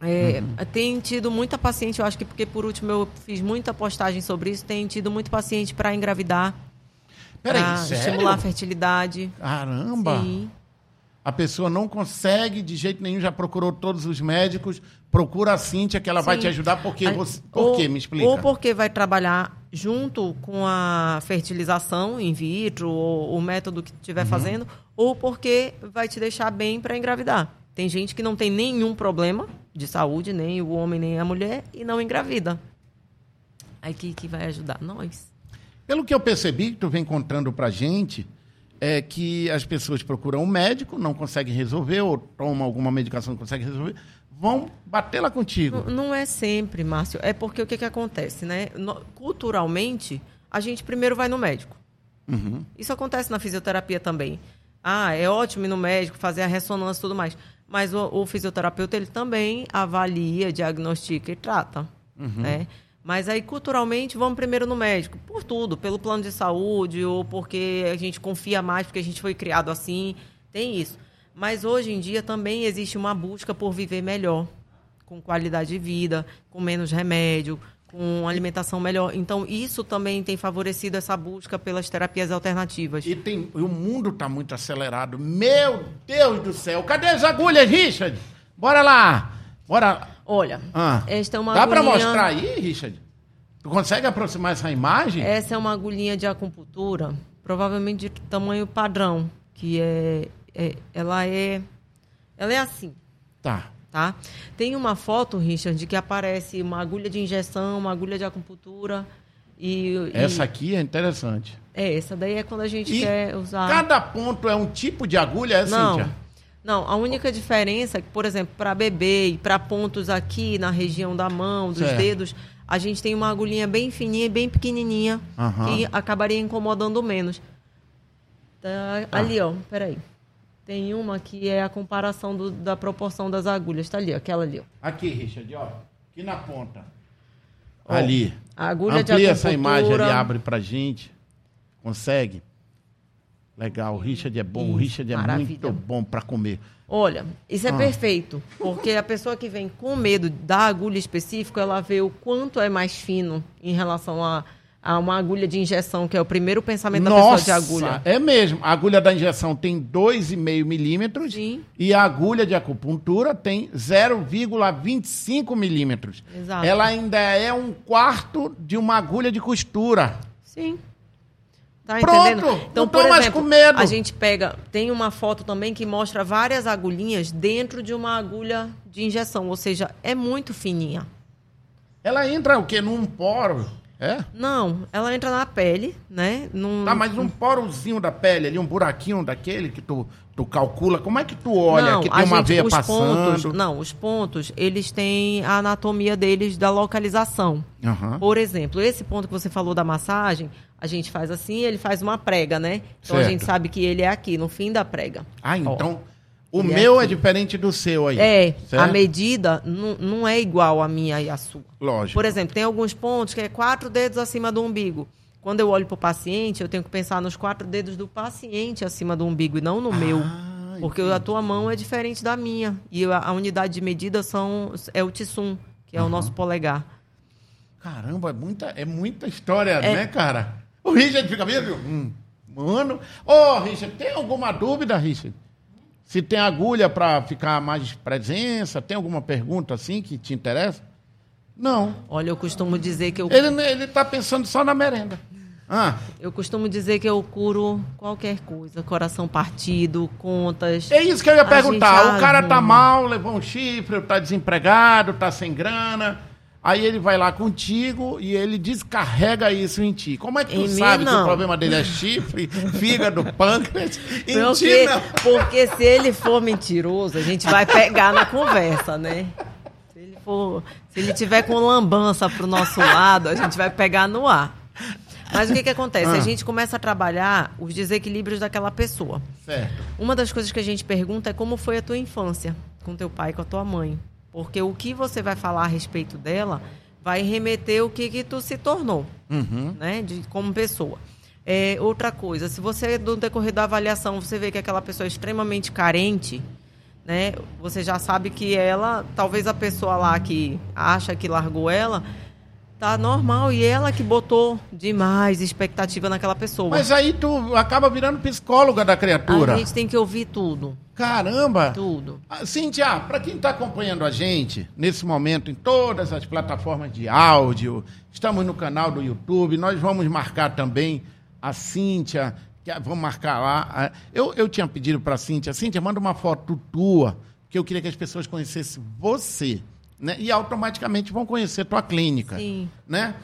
[SPEAKER 2] É,
[SPEAKER 1] Uhum.
[SPEAKER 2] Tem tido muita paciente, eu acho que porque por último eu fiz muita postagem sobre isso, tem tido muito paciente para engravidar,
[SPEAKER 1] Peraí,
[SPEAKER 2] para
[SPEAKER 1] sério?
[SPEAKER 2] estimular a fertilidade.
[SPEAKER 1] Caramba!
[SPEAKER 2] Sim.
[SPEAKER 1] A pessoa não consegue de jeito nenhum, já procurou todos os médicos, procura a Cíntia que ela vai
[SPEAKER 2] Sim.
[SPEAKER 1] te ajudar, porque você. Por
[SPEAKER 2] ou-
[SPEAKER 1] quê? Me explica.
[SPEAKER 2] Ou porque vai trabalhar junto com a fertilização in vitro, ou o método que
[SPEAKER 1] Uhum.
[SPEAKER 2] estiver fazendo, ou porque vai te deixar bem para engravidar. Tem gente que não tem nenhum problema de saúde, nem o homem nem a mulher, e não engravida. Aí que, que vai ajudar nós.
[SPEAKER 1] Pelo que eu percebi, que tu vem contando pra gente, é que as pessoas procuram um médico, não conseguem resolver, ou tomam alguma medicação, não conseguem resolver, vão bater lá contigo.
[SPEAKER 2] Não, não é sempre, Márcio. É porque o que, que acontece, né? No- culturalmente, a gente primeiro vai no médico.
[SPEAKER 1] Uhum.
[SPEAKER 2] Isso acontece na fisioterapia também. Ah, é ótimo ir no médico, fazer a ressonância e tudo mais. Mas o, o fisioterapeuta, ele também avalia, diagnostica e trata. Né? Mas aí, culturalmente, vamos primeiro no médico. Por tudo. Pelo plano de saúde, ou porque a gente confia mais, porque a gente foi criado assim. Tem isso. Mas hoje em dia também existe uma busca por viver melhor. Com qualidade de vida, com menos remédio, com alimentação melhor. Então, isso também tem favorecido essa busca pelas terapias alternativas.
[SPEAKER 1] E tem, o mundo tá muito acelerado. Meu Deus do céu! Cadê as agulhas, Richard? Bora lá! Bora.
[SPEAKER 2] Olha,
[SPEAKER 1] Ah,
[SPEAKER 2] esta é uma
[SPEAKER 1] Dá pra
[SPEAKER 2] agulhinha-
[SPEAKER 1] mostrar aí, Richard? Tu consegue aproximar essa imagem?
[SPEAKER 2] Essa é uma agulhinha de acupuntura, provavelmente de tamanho padrão, que é, é- ela é ela é assim,
[SPEAKER 1] Tá.
[SPEAKER 2] tá? Tem uma foto, Richard, que aparece uma agulha de injeção, uma agulha de acupuntura e, e-
[SPEAKER 1] Essa aqui é interessante.
[SPEAKER 2] é essa daí é quando a gente
[SPEAKER 1] E
[SPEAKER 2] quer usar
[SPEAKER 1] cada ponto é um tipo de agulha, é,
[SPEAKER 2] Não.
[SPEAKER 1] Cíntia?
[SPEAKER 2] Não, a única diferença é que, por exemplo, para bebê e para pontos aqui na região da mão, dos
[SPEAKER 1] Certo.
[SPEAKER 2] dedos, a gente tem uma agulhinha bem fininha e bem pequenininha
[SPEAKER 1] Aham.
[SPEAKER 2] que acabaria incomodando menos. Tá, Ali, ó, peraí. Tem uma que é a comparação do- da proporção das agulhas. Tá ali, ó, aquela ali, ó.
[SPEAKER 1] Aqui, Richard, ó. Aqui na ponta.
[SPEAKER 2] Ó,
[SPEAKER 1] ali.
[SPEAKER 2] a agulha de
[SPEAKER 1] Amplia essa imagem ali, abre pra gente. Consegue? Legal, o Richard é bom. o Richard é
[SPEAKER 2] maravilha.
[SPEAKER 1] muito bom pra comer.
[SPEAKER 2] Olha, isso é
[SPEAKER 1] Ah.
[SPEAKER 2] perfeito, porque a pessoa que vem com medo da agulha específica, ela vê o quanto é mais fino em relação a, a uma agulha de injeção, que é o primeiro pensamento da pessoa de agulha.
[SPEAKER 1] É mesmo. A agulha da injeção tem 2,5 milímetros
[SPEAKER 2] Sim.
[SPEAKER 1] e a agulha de acupuntura tem 0,25 milímetros.
[SPEAKER 2] Exato.
[SPEAKER 1] Ela ainda é um quarto de uma agulha de costura.
[SPEAKER 2] Sim. Tá
[SPEAKER 1] Pronto!
[SPEAKER 2] entendendo? Então, por
[SPEAKER 1] mais
[SPEAKER 2] exemplo,
[SPEAKER 1] com medo.
[SPEAKER 2] a gente pega, tem uma foto também que mostra várias agulhinhas dentro de uma agulha de injeção, ou seja, é muito fininha.
[SPEAKER 1] Ela entra o quê? Num poro? É?
[SPEAKER 2] Não, ela entra na pele, né? Num,
[SPEAKER 1] Tá, mas um porozinho da pele ali, um buraquinho daquele que tu, tu calcula. Como é que tu olha
[SPEAKER 2] não,
[SPEAKER 1] que tem uma
[SPEAKER 2] gente-
[SPEAKER 1] veia
[SPEAKER 2] os
[SPEAKER 1] passando?
[SPEAKER 2] Pontos, não, os pontos, eles têm a anatomia deles da localização.
[SPEAKER 1] Aham.
[SPEAKER 2] Por exemplo, esse ponto que você falou da massagem, a gente faz assim, ele faz uma prega, né? Então a
[SPEAKER 1] Certo.
[SPEAKER 2] gente sabe que ele é aqui, no fim da prega.
[SPEAKER 1] Ah, então O
[SPEAKER 2] Ele
[SPEAKER 1] meu é
[SPEAKER 2] aqui.
[SPEAKER 1] diferente do seu aí.
[SPEAKER 2] É, a
[SPEAKER 1] certo?
[SPEAKER 2] medida não- não é igual a minha e a sua.
[SPEAKER 1] Lógico.
[SPEAKER 2] Por exemplo, tem alguns pontos que é quatro dedos acima do umbigo. Quando eu olho para o paciente, eu tenho que pensar nos quatro dedos do paciente acima do umbigo e não no meu.
[SPEAKER 1] Ah,
[SPEAKER 2] Porque a tua mão é diferente da minha. E a, a unidade de medida são, é o Tissum, que é o nosso polegar.
[SPEAKER 1] Caramba, é muita, é muita história, né, cara? O Richard fica mesmo. Hum, mano. Ô, Richard, tem alguma dúvida, Richard? Se tem agulha para ficar mais presença? Tem alguma pergunta assim que te interessa? Não.
[SPEAKER 2] Olha, eu costumo dizer que eu,
[SPEAKER 1] Ele, ele tá pensando só na merenda. Ah,
[SPEAKER 2] eu costumo dizer que eu curo qualquer coisa, coração partido, contas.
[SPEAKER 1] é isso que eu ia perguntar. O cara tá
[SPEAKER 2] arruma.
[SPEAKER 1] mal, levou um chifre, tá desempregado, tá sem grana. Aí ele vai lá contigo e ele descarrega isso em ti. Como é que tu
[SPEAKER 2] Em mim,
[SPEAKER 1] sabe que o
[SPEAKER 2] não.
[SPEAKER 1] problema dele é chifre, (laughs) fígado, pâncreas? Em ti,
[SPEAKER 2] Porque,
[SPEAKER 1] não.
[SPEAKER 2] porque se ele for mentiroso, a gente vai pegar na conversa, né? Se ele for, se ele tiver com lambança pro nosso lado, a gente vai pegar no ar. Mas o que que acontece?
[SPEAKER 1] Ah.
[SPEAKER 2] A gente começa a trabalhar os desequilíbrios daquela pessoa.
[SPEAKER 1] Certo.
[SPEAKER 2] Uma das coisas que a gente pergunta é como foi a tua infância com teu pai e com a tua mãe. Porque o que você vai falar a respeito dela vai remeter o que, que tu se tornou,
[SPEAKER 1] Uhum.
[SPEAKER 2] né? De, como pessoa. É, outra coisa, se você, no decorrer da avaliação, você vê que aquela pessoa é extremamente carente, né? Você já sabe que ela, talvez a pessoa lá que acha que largou ela, tá normal. E ela que botou demais expectativa naquela pessoa.
[SPEAKER 1] Mas aí tu acaba virando psicóloga da criatura.
[SPEAKER 2] a gente tem que ouvir tudo.
[SPEAKER 1] Caramba!
[SPEAKER 2] Tudo.
[SPEAKER 1] Ah, Cíntia, para quem está acompanhando a gente nesse momento em todas as plataformas de áudio, estamos no canal do YouTube, nós vamos marcar também a Cíntia, que vamos marcar lá. Eu, eu tinha pedido para a Cíntia, Cíntia, manda uma foto tua, que eu queria que as pessoas conhecessem você, né? E automaticamente vão conhecer tua clínica,
[SPEAKER 2] Sim.
[SPEAKER 1] né?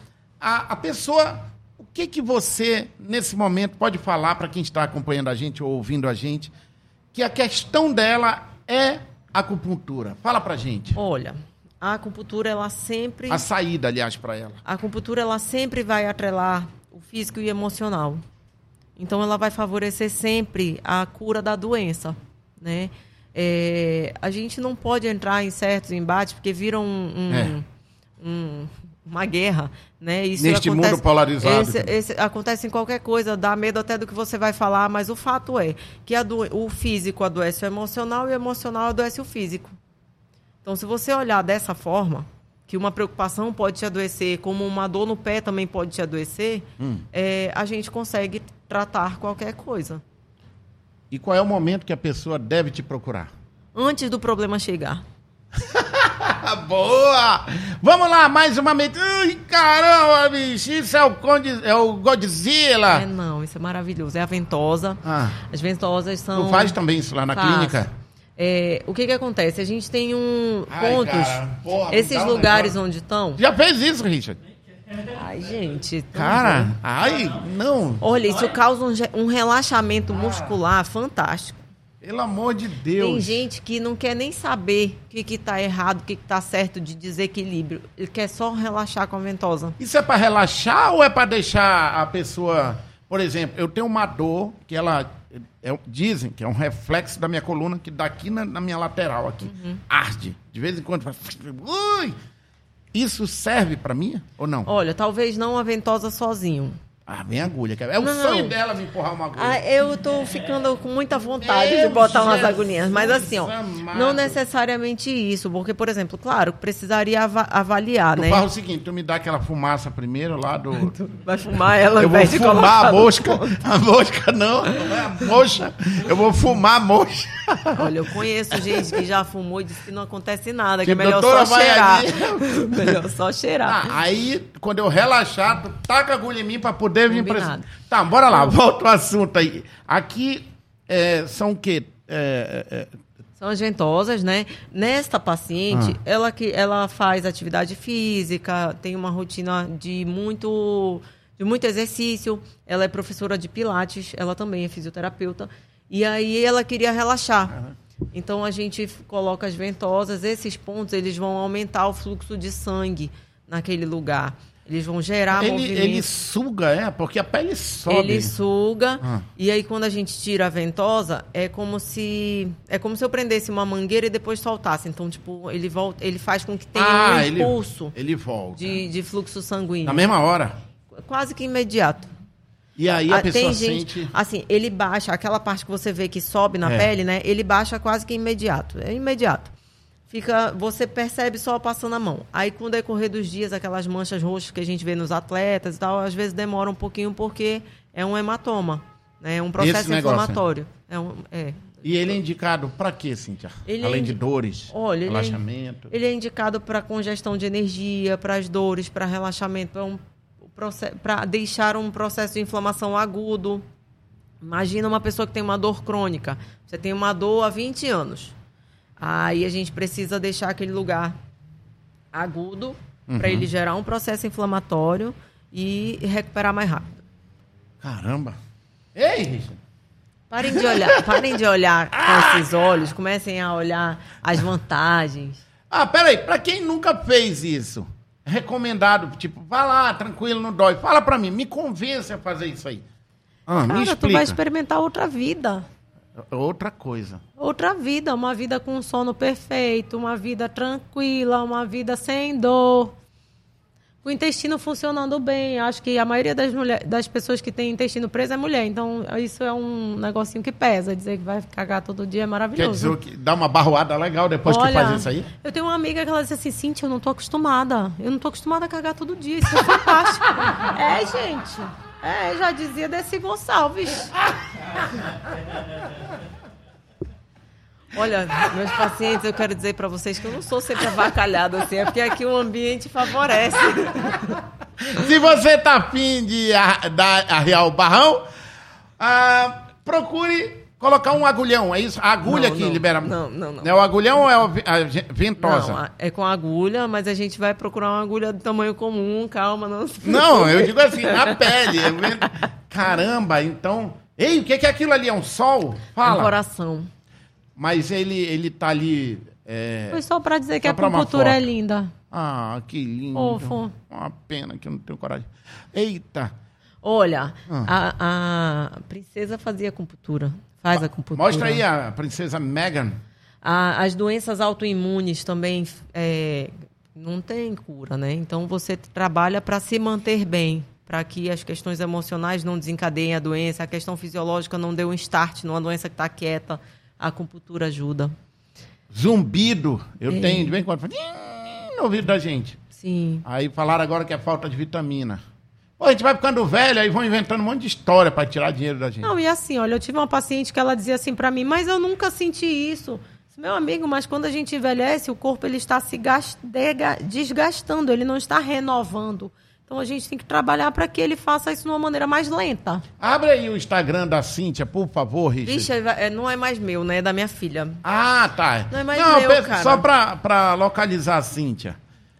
[SPEAKER 1] A, a pessoa, o que que você nesse momento pode falar para quem está acompanhando a gente ou ouvindo a gente? Que a questão dela é acupuntura. Fala pra gente.
[SPEAKER 2] Olha, a acupuntura ela sempre
[SPEAKER 1] A saída, aliás, pra ela.
[SPEAKER 2] a acupuntura ela sempre vai atrelar o físico e emocional. Então ela vai favorecer sempre a cura da doença, né? É, a gente não pode entrar em certos embates porque viram um, um-
[SPEAKER 1] É.
[SPEAKER 2] um- uma guerra, né? Isso
[SPEAKER 1] Neste mundo polarizado.
[SPEAKER 2] Esse, esse- acontece em qualquer coisa, dá medo até do que você vai falar, mas o fato é que a do- o físico adoece o emocional e o emocional adoece o físico. Então, se você olhar dessa forma, que uma preocupação pode te adoecer, como uma dor no pé também pode te adoecer,
[SPEAKER 1] Hum.
[SPEAKER 2] é, a gente consegue tratar qualquer coisa
[SPEAKER 1] E qual é o momento que a pessoa deve te procurar?
[SPEAKER 2] antes do problema chegar. (laughs)
[SPEAKER 1] Ah, boa! Vamos lá, mais uma vez. Ai, caramba, bicho, isso é o, Conde, é o Godzilla.
[SPEAKER 2] É, não, isso é maravilhoso. É a ventosa.
[SPEAKER 1] Ah,
[SPEAKER 2] As ventosas são.
[SPEAKER 1] tu faz também isso lá na clínica?
[SPEAKER 2] É, o que que acontece? A gente tem um
[SPEAKER 1] Ai,
[SPEAKER 2] pontos.
[SPEAKER 1] cara, porra,
[SPEAKER 2] esses lugares onde estão.
[SPEAKER 1] Já fez isso, Richard?
[SPEAKER 2] Ai, gente.
[SPEAKER 1] Cara,
[SPEAKER 2] bom.
[SPEAKER 1] ai, não.
[SPEAKER 2] Olha, isso causa um, um relaxamento muscular fantástico.
[SPEAKER 1] Pelo amor de Deus.
[SPEAKER 2] Tem gente que não quer nem saber o que está errado, o que está certo de desequilíbrio. Ele quer só relaxar com a ventosa.
[SPEAKER 1] Isso é pra relaxar ou é pra deixar a pessoa. Por exemplo, eu tenho uma dor que ela. é- dizem que é um reflexo da minha coluna, que daqui na, na minha lateral aqui.
[SPEAKER 2] Uhum.
[SPEAKER 1] Arde. De vez em quando faz. Ui! Isso serve pra mim ou não?
[SPEAKER 2] Olha, talvez não a ventosa sozinho.
[SPEAKER 1] Ah, vem agulha. É o
[SPEAKER 2] Não.
[SPEAKER 1] sonho dela me empurrar uma agulha.
[SPEAKER 2] Ah, eu tô ficando com muita vontade
[SPEAKER 1] Meu
[SPEAKER 2] de botar umas
[SPEAKER 1] Jesus
[SPEAKER 2] agulhinhas. Mas assim, ó,
[SPEAKER 1] amado.
[SPEAKER 2] não necessariamente isso. Porque, por exemplo, claro, precisaria ava- avaliar,
[SPEAKER 1] tu
[SPEAKER 2] né?
[SPEAKER 1] faz o seguinte, tu me dá aquela fumaça primeiro lá do. (laughs)
[SPEAKER 2] Vai fumar ela
[SPEAKER 1] Eu vou fumar
[SPEAKER 2] colocar
[SPEAKER 1] a mosca. A mosca não, não é a moxa. Eu vou fumar a moxa.
[SPEAKER 2] Olha, eu conheço gente que já fumou e disse que não acontece nada, que,
[SPEAKER 1] Que
[SPEAKER 2] é melhor só
[SPEAKER 1] vai
[SPEAKER 2] cheirar. (laughs) melhor só cheirar.
[SPEAKER 1] Ah, aí, quando eu relaxar, tu taca a agulha em mim pra poder pra
[SPEAKER 2] Combinado.
[SPEAKER 1] Tá, bora lá, (laughs) volta ao assunto aí. Aqui é, são o quê? É, é, é,
[SPEAKER 2] São as ventosas, né? Nesta paciente,
[SPEAKER 1] Ah.
[SPEAKER 2] ela que ela faz atividade física, tem uma rotina de muito de muito exercício. Ela é professora de pilates, ela também é fisioterapeuta. E aí ela queria relaxar. Então a gente coloca as ventosas, esses pontos eles vão aumentar o fluxo de sangue naquele lugar. Eles vão gerar
[SPEAKER 1] Ele,
[SPEAKER 2] movimento.
[SPEAKER 1] ele suga, é? Porque a pele sobe.
[SPEAKER 2] Ele suga
[SPEAKER 1] Ah.
[SPEAKER 2] e aí quando a gente tira a ventosa é como se é como se eu prendesse uma mangueira e depois soltasse. Então tipo ele volta, ele faz com que tenha
[SPEAKER 1] ah,
[SPEAKER 2] um
[SPEAKER 1] ele,
[SPEAKER 2] impulso
[SPEAKER 1] ele volta.
[SPEAKER 2] de, de fluxo sanguíneo,
[SPEAKER 1] Na mesma hora.
[SPEAKER 2] quase que imediato.
[SPEAKER 1] E aí a
[SPEAKER 2] Ah,
[SPEAKER 1] pessoa
[SPEAKER 2] tem gente,
[SPEAKER 1] sente...
[SPEAKER 2] assim, ele baixa aquela parte que você vê que sobe na
[SPEAKER 1] É.
[SPEAKER 2] pele, né? Ele baixa quase que imediato, é imediato. Fica, você percebe só passando a mão. Aí, com o decorrer dos dias, aquelas manchas roxas que a gente vê nos atletas e tal, às vezes demora um pouquinho porque é um hematoma, né? É um processo inflamatório. É um, é.
[SPEAKER 1] E ele é indicado pra quê, Cíntia?
[SPEAKER 2] Ele é
[SPEAKER 1] Além
[SPEAKER 2] indi-
[SPEAKER 1] de dores,
[SPEAKER 2] Olha, ele é-
[SPEAKER 1] relaxamento.
[SPEAKER 2] Ele é indicado para congestão de energia, para as dores, para relaxamento, para um, para deixar um processo de inflamação agudo. Imagina uma pessoa que tem uma dor crônica. Você tem uma dor há 20 anos. Aí a gente precisa deixar aquele lugar agudo para
[SPEAKER 1] Uhum.
[SPEAKER 2] ele gerar um processo inflamatório e recuperar mais rápido.
[SPEAKER 1] Caramba. Ei, Richard.
[SPEAKER 2] Parem de olhar, (laughs) parem de olhar com esses olhos, comecem a olhar as vantagens.
[SPEAKER 1] Ah, peraí, pra quem nunca fez isso, é recomendado, tipo, vá lá, tranquilo, não dói. Fala pra mim, me convence a fazer isso aí. Ah, me
[SPEAKER 2] Cara, tu vai
[SPEAKER 1] explica.
[SPEAKER 2] experimentar outra vida.
[SPEAKER 1] Outra coisa.
[SPEAKER 2] Outra vida, uma vida com sono perfeito, uma vida tranquila, uma vida sem dor. O intestino funcionando bem. Acho que a maioria das, mulher, das pessoas que tem intestino preso é mulher. Então, isso é um negocinho que pesa. Dizer que vai cagar todo dia é
[SPEAKER 1] Quer
[SPEAKER 2] maravilhoso.
[SPEAKER 1] dizer, que dá uma barroada legal depois que
[SPEAKER 2] Olha,
[SPEAKER 1] faz isso aí?
[SPEAKER 2] Eu tenho uma amiga que ela disse assim, Cintia, eu não tô acostumada. Eu não tô acostumada a cagar todo dia. Isso é fantástico. (laughs) é, gente. É, já dizia Desi Gonçalves. (laughs) Olha, meus pacientes, eu quero dizer pra vocês que eu não sou sempre avacalhada assim, é porque aqui o ambiente favorece.
[SPEAKER 1] Se você tá afim de a- dar arrear o barrão, ah, procure colocar um agulhão, é isso? A agulha
[SPEAKER 2] Não,
[SPEAKER 1] que
[SPEAKER 2] não,
[SPEAKER 1] libera.
[SPEAKER 2] não, não, não.
[SPEAKER 1] É o agulhão ou é a ventosa?
[SPEAKER 2] Não, é com agulha, mas a gente vai procurar uma agulha de tamanho comum, calma, não se
[SPEAKER 1] Não, eu digo assim, na pele. Caramba, então. Ei, o que é aquilo ali? É um sol?
[SPEAKER 2] É um
[SPEAKER 1] Fala.
[SPEAKER 2] coração.
[SPEAKER 1] Mas ele, ele tá ali. é,
[SPEAKER 2] Foi só pra dizer que
[SPEAKER 1] Só
[SPEAKER 2] a
[SPEAKER 1] pra uma
[SPEAKER 2] acupuntura é linda.
[SPEAKER 1] Ah, que lindo.
[SPEAKER 2] Fofo.
[SPEAKER 1] Uma pena que eu não tenho coragem. Eita.
[SPEAKER 2] Olha,
[SPEAKER 1] Ah.
[SPEAKER 2] a, a princesa fazia acupuntura. Faz acupuntura.
[SPEAKER 1] Mostra aí a princesa Megan.
[SPEAKER 2] A- as doenças autoimunes também é, não tem cura, né? Então você trabalha para se manter bem, para que as questões emocionais não desencadeiem a doença, a questão fisiológica não dê um start numa doença que está quieta. A acupuntura ajuda.
[SPEAKER 1] Zumbido. Eu
[SPEAKER 2] É.
[SPEAKER 1] tenho de vez em quando. No ouvido da gente.
[SPEAKER 2] Sim.
[SPEAKER 1] Aí falaram agora que é falta de vitamina. Pô, a gente vai ficando velho, aí vão inventando um monte de história pra tirar dinheiro da gente.
[SPEAKER 2] Não, e assim, olha, eu tive uma paciente que ela dizia assim para mim, mas eu nunca senti isso. Meu amigo, mas quando a gente envelhece, o corpo ele está se desgastando, ele não está renovando. Então a gente tem que trabalhar para que ele faça isso de uma maneira mais lenta.
[SPEAKER 1] Abre aí o Instagram da Cíntia, por favor, Richard.
[SPEAKER 2] Vixe, é- não é mais meu, né? É da minha filha.
[SPEAKER 1] Ah, tá.
[SPEAKER 2] Não é mais
[SPEAKER 1] Não,
[SPEAKER 2] meu, cara.
[SPEAKER 1] Só pra, pra localizar a Cíntia.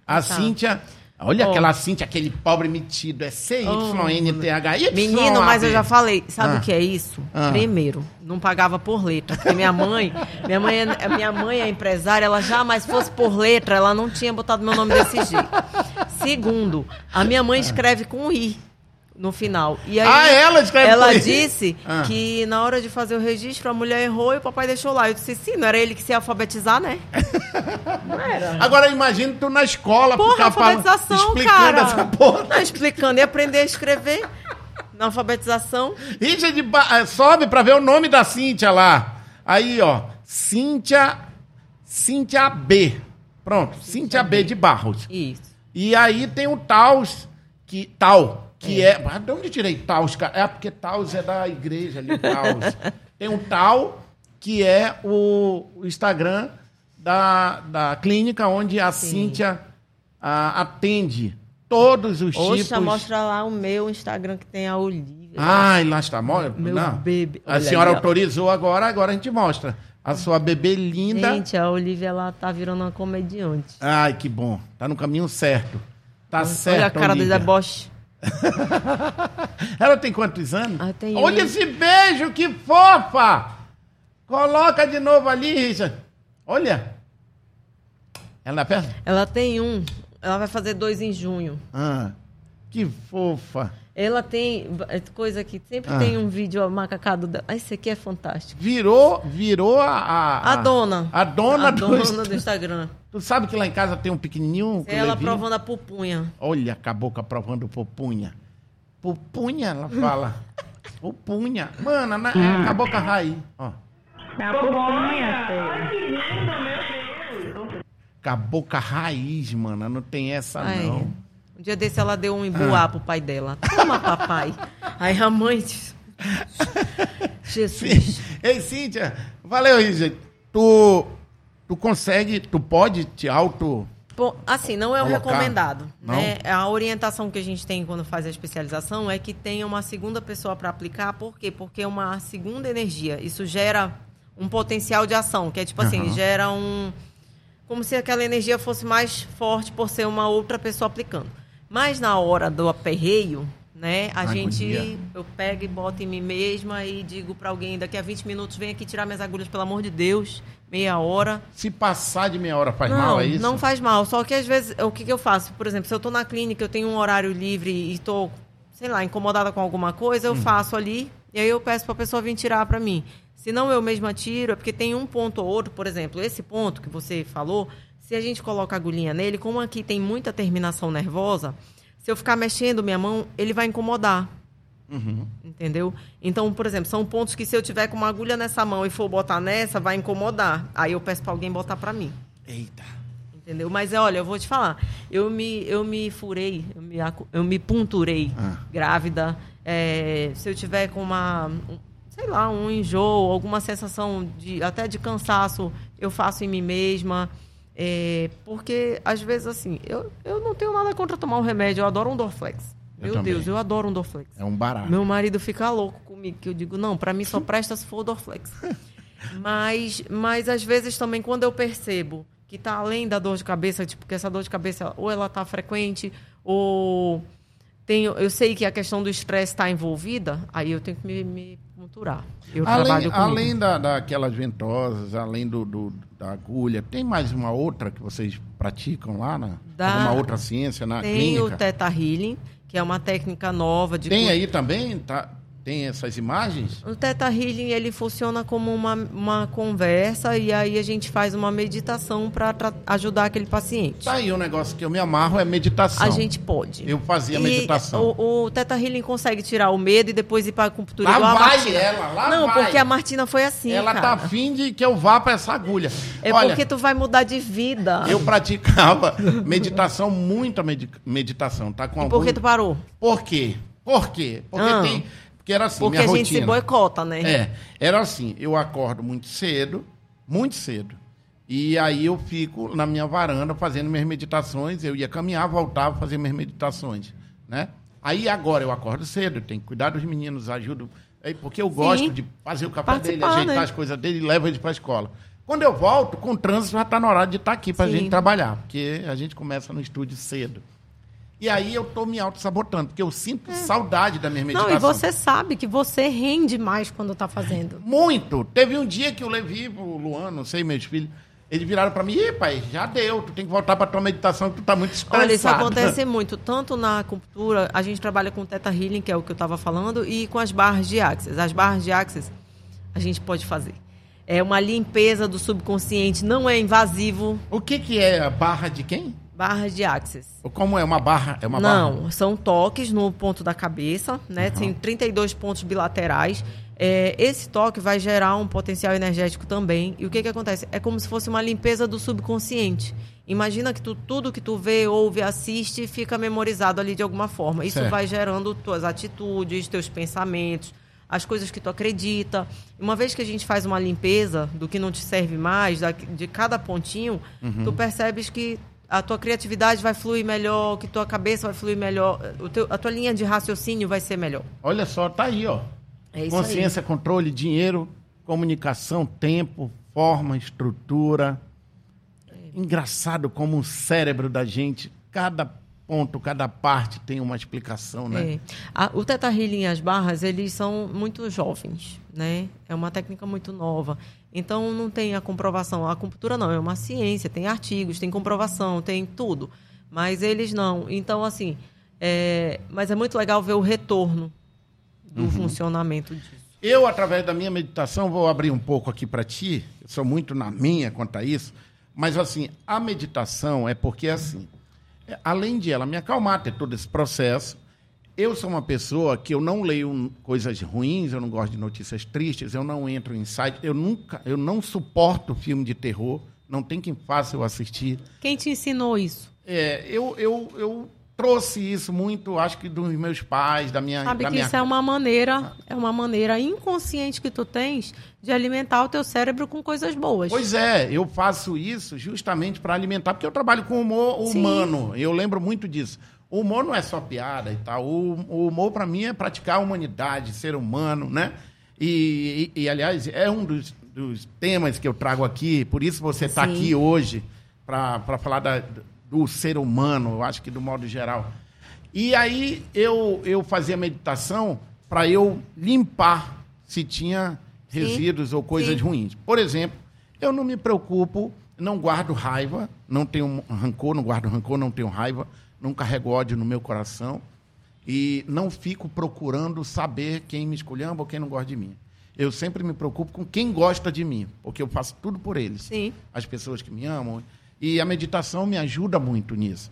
[SPEAKER 1] A
[SPEAKER 2] Tá.
[SPEAKER 1] Cíntia. Olha
[SPEAKER 2] Ó.
[SPEAKER 1] aquela Cíntia, aquele pobre metido. É C-Y-N-T-H. Y,
[SPEAKER 2] Menino, mas eu já falei, sabe
[SPEAKER 1] Ah.
[SPEAKER 2] o que é isso?
[SPEAKER 1] Ah.
[SPEAKER 2] Primeiro, não pagava por letra, porque minha mãe, (laughs) minha mãe, é- minha mãe é empresária, ela jamais fosse por letra, ela não tinha botado meu nome desse jeito. Segundo, a minha mãe escreve com i no final. E aí,
[SPEAKER 1] Ah, ela escreve
[SPEAKER 2] Ela disse
[SPEAKER 1] Ah.
[SPEAKER 2] que na hora de fazer o registro a mulher errou e o papai deixou lá. Eu disse, sim, não era ele que se ia alfabetizar, né? (laughs) Não era.
[SPEAKER 1] Agora imagina tu na escola,
[SPEAKER 2] Porra, alfabetização,
[SPEAKER 1] explicando
[SPEAKER 2] cara.
[SPEAKER 1] essa porra.
[SPEAKER 2] Não, explicando e aprender a escrever na alfabetização.
[SPEAKER 1] Richard, ba- eh, sobe pra ver o nome da Cíntia lá. Aí, ó. Cíntia. Cíntia B. Pronto, Cíntia B de Barros.
[SPEAKER 2] Isso.
[SPEAKER 1] E aí tem o Taos, que, Tal, que é. Ah, de onde tirei Taos, cara? É porque Taos é da igreja ali, Taos. (laughs) tem o Tal, que é o, o Instagram da, da clínica onde a Cíntia ah, atende todos os
[SPEAKER 2] Oxa,
[SPEAKER 1] tipos.
[SPEAKER 2] mostra lá o meu Instagram que tem a Olivia.
[SPEAKER 1] Ai, lá está. Mo-
[SPEAKER 2] Meu
[SPEAKER 1] Não.
[SPEAKER 2] bebê.
[SPEAKER 1] A
[SPEAKER 2] Olha
[SPEAKER 1] senhora
[SPEAKER 2] aí,
[SPEAKER 1] autorizou agora, agora a gente mostra. A sua bebê linda.
[SPEAKER 2] Gente, a Olivia ela tá virando uma comediante.
[SPEAKER 1] Ai, que bom. Tá no caminho certo. Tá certo.
[SPEAKER 2] Olha a cara
[SPEAKER 1] Olivia.
[SPEAKER 2] da deboche. (laughs)
[SPEAKER 1] Ela tem quantos anos?
[SPEAKER 2] Ah, tem
[SPEAKER 1] Olha
[SPEAKER 2] um.
[SPEAKER 1] esse beijo, que fofa! Coloca de novo ali, Richard. Olha. Ela perto?
[SPEAKER 2] Ela tem um. Ela vai fazer dois em junho.
[SPEAKER 1] Ah. Que fofa.
[SPEAKER 2] Ela tem é, coisa que sempre
[SPEAKER 1] Ah.
[SPEAKER 2] tem um vídeo macacado dela. Ah, esse aqui é fantástico.
[SPEAKER 1] Virou, virou a... A,
[SPEAKER 2] A dona.
[SPEAKER 1] A dona,
[SPEAKER 2] a
[SPEAKER 1] do...
[SPEAKER 2] dona do Instagram.
[SPEAKER 1] Tu sabe que lá em casa tem um pequenininho? que eu
[SPEAKER 2] Ela
[SPEAKER 1] levinho?
[SPEAKER 2] provando a pupunha.
[SPEAKER 1] Olha a boca provando pupunha. Pupunha, ela fala. (laughs) pupunha. Mano, na, é a boca raiz. Ó.
[SPEAKER 3] Na pupunha, filho.
[SPEAKER 1] Com a boca raiz, mano. Não tem essa,
[SPEAKER 2] Ai.
[SPEAKER 1] não.
[SPEAKER 2] Um dia desse ela deu um emboá
[SPEAKER 1] Ah.
[SPEAKER 2] pro pai dela. Toma, papai. Aí a mãe. disse, Jesus.
[SPEAKER 1] Ei, Cíntia. Valeu, Richard. Tu, tu consegue, tu pode te auto...
[SPEAKER 2] Bom, assim, não é o
[SPEAKER 1] Colocar?
[SPEAKER 2] recomendado.
[SPEAKER 1] Não?
[SPEAKER 2] Né? A orientação que a gente tem quando faz a especialização é que tenha uma segunda pessoa para aplicar. Por quê? Porque é uma segunda energia. Isso gera um potencial de ação, que é tipo assim,
[SPEAKER 1] Aham.
[SPEAKER 2] gera um. Como se aquela energia fosse mais forte por ser uma outra pessoa aplicando. Mas na hora do aperreio, né, a
[SPEAKER 1] Agonia.
[SPEAKER 2] gente. Eu pego e boto em mim mesma e digo para alguém: daqui a 20 minutos vem aqui tirar minhas agulhas, pelo amor de Deus. Meia hora.
[SPEAKER 1] Se passar de meia hora faz
[SPEAKER 2] não,
[SPEAKER 1] mal, é isso?
[SPEAKER 2] Não faz mal. Só que às vezes, o que, que eu faço? Por exemplo, se eu estou na clínica, eu tenho um horário livre e estou, sei lá, incomodada com alguma coisa,
[SPEAKER 1] Hum.
[SPEAKER 2] eu faço ali e aí eu peço para a pessoa vir tirar para mim. Se não eu mesma tiro, é porque tem um ponto ou outro, por exemplo, esse ponto que você falou, se a gente coloca a agulhinha nele, como aqui tem muita terminação nervosa, se eu ficar mexendo minha mão, ele vai incomodar.
[SPEAKER 1] Uhum.
[SPEAKER 2] Entendeu? Então, por exemplo, são pontos que se eu tiver com uma agulha nessa mão e for botar nessa, vai incomodar. Aí eu peço para alguém botar para mim.
[SPEAKER 1] Eita.
[SPEAKER 2] Entendeu? Mas olha, eu vou te falar, eu me, eu me furei, eu me, eu me punturei
[SPEAKER 1] Ah.
[SPEAKER 2] grávida. É, se eu tiver com uma, um- sei lá, um enjoo, alguma sensação de até de cansaço, eu faço em mim mesma. É, porque, às vezes, assim, eu, eu não tenho nada contra tomar um remédio, eu adoro um Dorflex.
[SPEAKER 1] Eu
[SPEAKER 2] Meu
[SPEAKER 1] também.
[SPEAKER 2] Deus, eu adoro um Dorflex.
[SPEAKER 1] É um barato.
[SPEAKER 2] Meu marido fica louco comigo, que eu digo, não, pra mim só (laughs) presta se for o Dorflex. mas, mas às vezes também quando eu percebo que tá além da dor de cabeça, tipo, que essa dor de cabeça ou ela tá frequente, ou tem, eu sei que a questão do estresse está envolvida, aí eu tenho que me, me Eu
[SPEAKER 1] Além, além da, daquelas ventosas, além do, do- da agulha, tem mais uma outra que vocês praticam lá? Na,
[SPEAKER 2] Da-
[SPEAKER 1] Alguma outra ciência na
[SPEAKER 2] tem
[SPEAKER 1] clínica?
[SPEAKER 2] o Theta Healing, que é uma técnica nova de
[SPEAKER 1] Tem
[SPEAKER 2] cu-
[SPEAKER 1] aí também? Tá, tem essas imagens?
[SPEAKER 2] O Theta Healing ele funciona como uma, uma conversa e aí a gente faz uma meditação para ajudar aquele paciente.
[SPEAKER 1] Tá aí um negócio que eu me amarro, é meditação.
[SPEAKER 2] A gente pode.
[SPEAKER 1] Eu fazia
[SPEAKER 2] E
[SPEAKER 1] meditação.
[SPEAKER 2] O, o Theta Healing consegue tirar o medo e depois ir para a acupuntura
[SPEAKER 1] Lá
[SPEAKER 2] igual a
[SPEAKER 1] vai
[SPEAKER 2] Martina.
[SPEAKER 1] ela, lá
[SPEAKER 2] Não,
[SPEAKER 1] vai.
[SPEAKER 2] porque a Martina foi assim,
[SPEAKER 1] Ela
[SPEAKER 2] cara.
[SPEAKER 1] tá afim de que eu vá para essa agulha.
[SPEAKER 2] É
[SPEAKER 1] Olha,
[SPEAKER 2] porque tu vai mudar de vida.
[SPEAKER 1] eu praticava meditação, muita medi- meditação, tá? Com
[SPEAKER 2] E
[SPEAKER 1] algum...
[SPEAKER 2] por que tu parou?
[SPEAKER 1] Por quê? Por quê? Porque
[SPEAKER 2] Ah.
[SPEAKER 1] tem... Porque era assim,
[SPEAKER 2] Porque
[SPEAKER 1] minha
[SPEAKER 2] a gente se
[SPEAKER 1] rotina.
[SPEAKER 2] boicota, né?
[SPEAKER 1] É, era assim, eu acordo muito cedo, muito cedo. E aí eu fico na minha varanda fazendo minhas meditações, eu ia caminhar, voltava, fazer minhas meditações, né? Aí agora eu acordo cedo, tenho que cuidar dos meninos, ajudo, é, porque eu gosto de fazer o café dele,
[SPEAKER 2] Participar,
[SPEAKER 1] ajeitar
[SPEAKER 2] né?
[SPEAKER 1] as coisas dele e levo eles para a escola. Quando eu volto, com o trânsito já está na hora de estar aqui para a
[SPEAKER 2] Sim.
[SPEAKER 1] gente trabalhar, porque a gente começa no estúdio cedo. E aí eu tô me auto-sabotando, porque eu sinto saudade da minha meditação.
[SPEAKER 4] Não, e você sabe que você rende mais quando tá fazendo.
[SPEAKER 1] Muito. Teve um dia que o Levi, o Luan, não sei, meus filhos, eles viraram pra mim, Ih, pai, já deu, tu tem que voltar pra tua meditação, que tu tá muito estressado.
[SPEAKER 2] Olha, isso acontece (laughs) muito, tanto na acupuntura, a gente trabalha com Theta Healing, que é o que eu estava falando, e com as barras de Axis. As barras de Axis a gente pode fazer. É uma limpeza do subconsciente, não é invasivo.
[SPEAKER 1] O que que é a barra de quem?
[SPEAKER 2] Barras de Axis.
[SPEAKER 1] Como é uma barra? É uma barra?
[SPEAKER 2] Não, são toques no ponto da cabeça, né? Tem 32 pontos bilaterais. É, esse toque vai gerar um potencial energético também. E o que, que acontece? É como se fosse uma limpeza do subconsciente. Imagina que tu, tudo que tu vê, ouve, assiste, fica memorizado ali de alguma forma. Isso
[SPEAKER 1] Certo.
[SPEAKER 2] vai gerando tuas atitudes, teus pensamentos, as coisas que tu acredita. Uma vez que a gente faz uma limpeza do que não te serve mais, da- de cada pontinho, tu percebes que a tua criatividade vai fluir melhor, que tua cabeça vai fluir melhor, o teu- a tua linha de raciocínio vai ser melhor.
[SPEAKER 1] Olha só, tá aí, ó.
[SPEAKER 2] É isso
[SPEAKER 1] Consciência, controle, dinheiro, comunicação, tempo, forma, estrutura. Engraçado como o cérebro da gente, cada ponto, cada parte tem uma explicação, né?
[SPEAKER 2] É. A- o Teta Healing e as barras, eles são muito jovens, né? É uma técnica muito nova. Então, não tem a comprovação. A acupuntura não, é uma ciência, tem artigos, tem comprovação, tem tudo. Mas eles não. Então, assim, É, mas é muito legal ver o retorno do
[SPEAKER 1] Uhum.
[SPEAKER 2] funcionamento disso.
[SPEAKER 1] Eu, através da minha meditação, vou abrir um pouco aqui para ti. Eu sou muito na minha quanto a isso. Mas, assim, a meditação é porque, assim, é, além de ela me acalmar, ter todo esse processo, eu sou uma pessoa que eu não leio coisas ruins, eu não gosto de notícias tristes, eu não entro em site, eu nunca, eu não suporto filme de terror, não tem quem faça eu assistir.
[SPEAKER 4] Quem te ensinou isso?
[SPEAKER 1] É, eu, eu, eu trouxe isso muito, acho que dos meus pais, da minha...
[SPEAKER 4] Sabe
[SPEAKER 1] da
[SPEAKER 4] que
[SPEAKER 1] minha...
[SPEAKER 4] isso é uma maneira, é uma maneira inconsciente que tu tens de alimentar o teu cérebro com coisas boas.
[SPEAKER 1] Pois é, eu faço isso justamente para alimentar, porque eu trabalho com humor
[SPEAKER 4] Sim.
[SPEAKER 1] humano. Eu lembro muito disso. O humor não é só piada e tal. O, o humor, para mim, é praticar a humanidade, ser humano, né? E, e- e, aliás, é um dos, dos temas que eu trago aqui. Por isso você está aqui hoje para falar da- do ser humano, eu acho que do modo geral. E aí eu, eu fazia meditação para eu limpar se tinha
[SPEAKER 2] Sim.
[SPEAKER 1] resíduos ou coisas
[SPEAKER 2] Sim.
[SPEAKER 1] ruins. Por exemplo, eu não me preocupo, não guardo raiva, não tenho rancor, não guardo rancor, não tenho raiva, não carrego ódio no meu coração e não fico procurando saber quem me esculhamba ou quem não gosta de mim. Eu sempre me preocupo com quem gosta de mim, porque eu faço tudo por eles.
[SPEAKER 2] Sim.
[SPEAKER 1] As pessoas que me amam. E a meditação me ajuda muito nisso.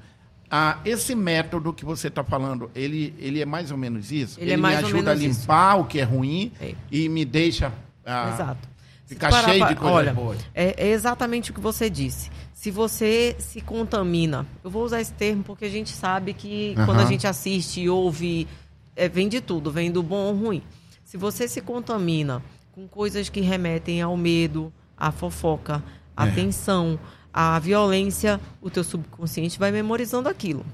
[SPEAKER 1] Ah, esse método que você está falando, ele, ele é mais ou menos isso?
[SPEAKER 2] Ele é
[SPEAKER 1] me ajuda a
[SPEAKER 2] menos isso.
[SPEAKER 1] limpar o que é ruim
[SPEAKER 2] É.
[SPEAKER 1] e me deixa ah,
[SPEAKER 2] Exato.
[SPEAKER 1] Ficar
[SPEAKER 2] parar
[SPEAKER 1] cheio de coisas
[SPEAKER 2] olha,
[SPEAKER 1] boas.
[SPEAKER 2] É, é exatamente o que você disse. Se você se contamina, eu vou usar esse termo porque a gente sabe que quando a gente assiste e ouve, é, vem de tudo, vem do bom ou ruim. Se você se contamina com coisas que remetem ao medo, à fofoca, à
[SPEAKER 1] É.
[SPEAKER 2] tensão, à violência, o teu subconsciente vai memorizando aquilo.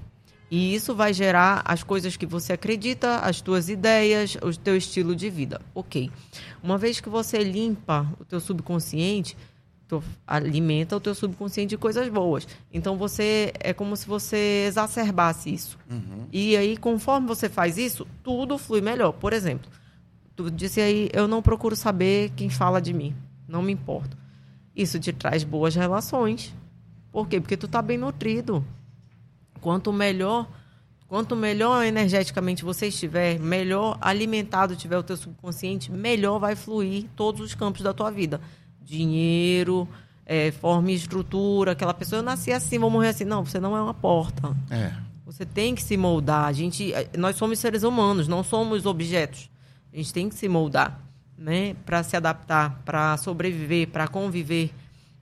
[SPEAKER 2] E isso vai gerar as coisas que você acredita, as tuas ideias, o teu estilo de vida. Ok. Uma vez que você limpa o teu subconsciente, tu alimenta o teu subconsciente de coisas boas. Então você é como se você exacerbasse isso. E aí, conforme você faz isso, tudo flui melhor. Por exemplo, tu disse aí, eu não procuro saber quem fala de mim. Não me importo. Isso te traz boas relações. Por quê? Porque tu tá bem nutrido. Quanto melhor, quanto melhor energeticamente você estiver, melhor alimentado tiver o teu subconsciente, melhor vai fluir todos os campos da tua vida. Dinheiro, eh, forma e estrutura, aquela pessoa, eu nasci assim, vou morrer assim. Não, você não é uma porta.
[SPEAKER 1] É.
[SPEAKER 2] Você tem que se moldar. A gente, eh, nós somos seres humanos, não somos objetos. A gente tem que se moldar, né, para se adaptar, para sobreviver, para conviver.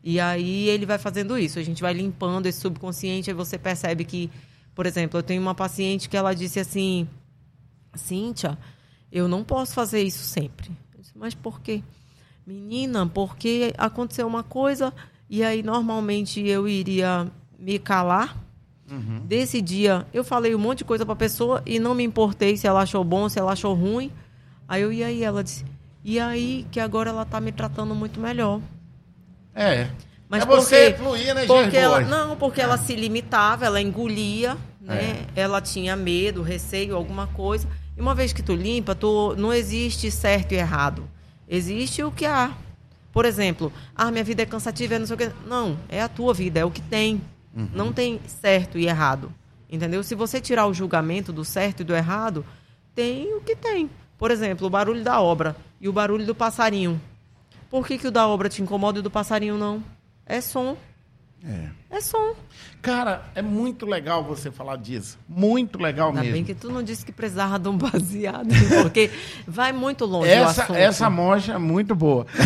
[SPEAKER 2] E aí ele vai fazendo isso. A gente vai limpando esse subconsciente. Aí você percebe que, por exemplo, eu tenho uma paciente que ela disse assim: Cíntia, eu não posso fazer isso sempre. Disse, Mas por quê? Menina, porque aconteceu uma coisa e aí normalmente eu iria me calar. Desse dia, eu falei um monte de coisa pra pessoa e não me importei se ela achou bom, se ela achou ruim. Aí eu, e aí? Ela disse, e aí que agora ela tá me tratando muito melhor.
[SPEAKER 1] É.
[SPEAKER 2] Mas
[SPEAKER 1] é você
[SPEAKER 2] quê?
[SPEAKER 1] fluir, né,
[SPEAKER 2] Porque ela, não, porque ela se limitava, ela engolia, né?
[SPEAKER 1] É.
[SPEAKER 2] Ela tinha medo, receio, alguma coisa. E uma vez que tu limpa, tu não existe certo e errado. Existe o que há. Por exemplo, ah, minha vida é cansativa, é não sei o quê. Não, é a tua vida, é o que tem.
[SPEAKER 1] Uhum.
[SPEAKER 2] Não tem certo e errado. Entendeu? Se você tirar o julgamento do certo e do errado, tem o que tem. Por exemplo, o barulho da obra e o barulho do passarinho. Por que, que o da obra te incomoda e o do passarinho não? É som.
[SPEAKER 1] É.
[SPEAKER 2] É som.
[SPEAKER 1] Cara, é muito legal você falar disso. Muito legal
[SPEAKER 2] Ainda
[SPEAKER 1] mesmo.
[SPEAKER 2] bem que tu não disse que precisava de um baseado, (laughs) porque vai muito longe o
[SPEAKER 1] Essa,
[SPEAKER 2] assunto.
[SPEAKER 1] essa mocha é muito boa. (laughs)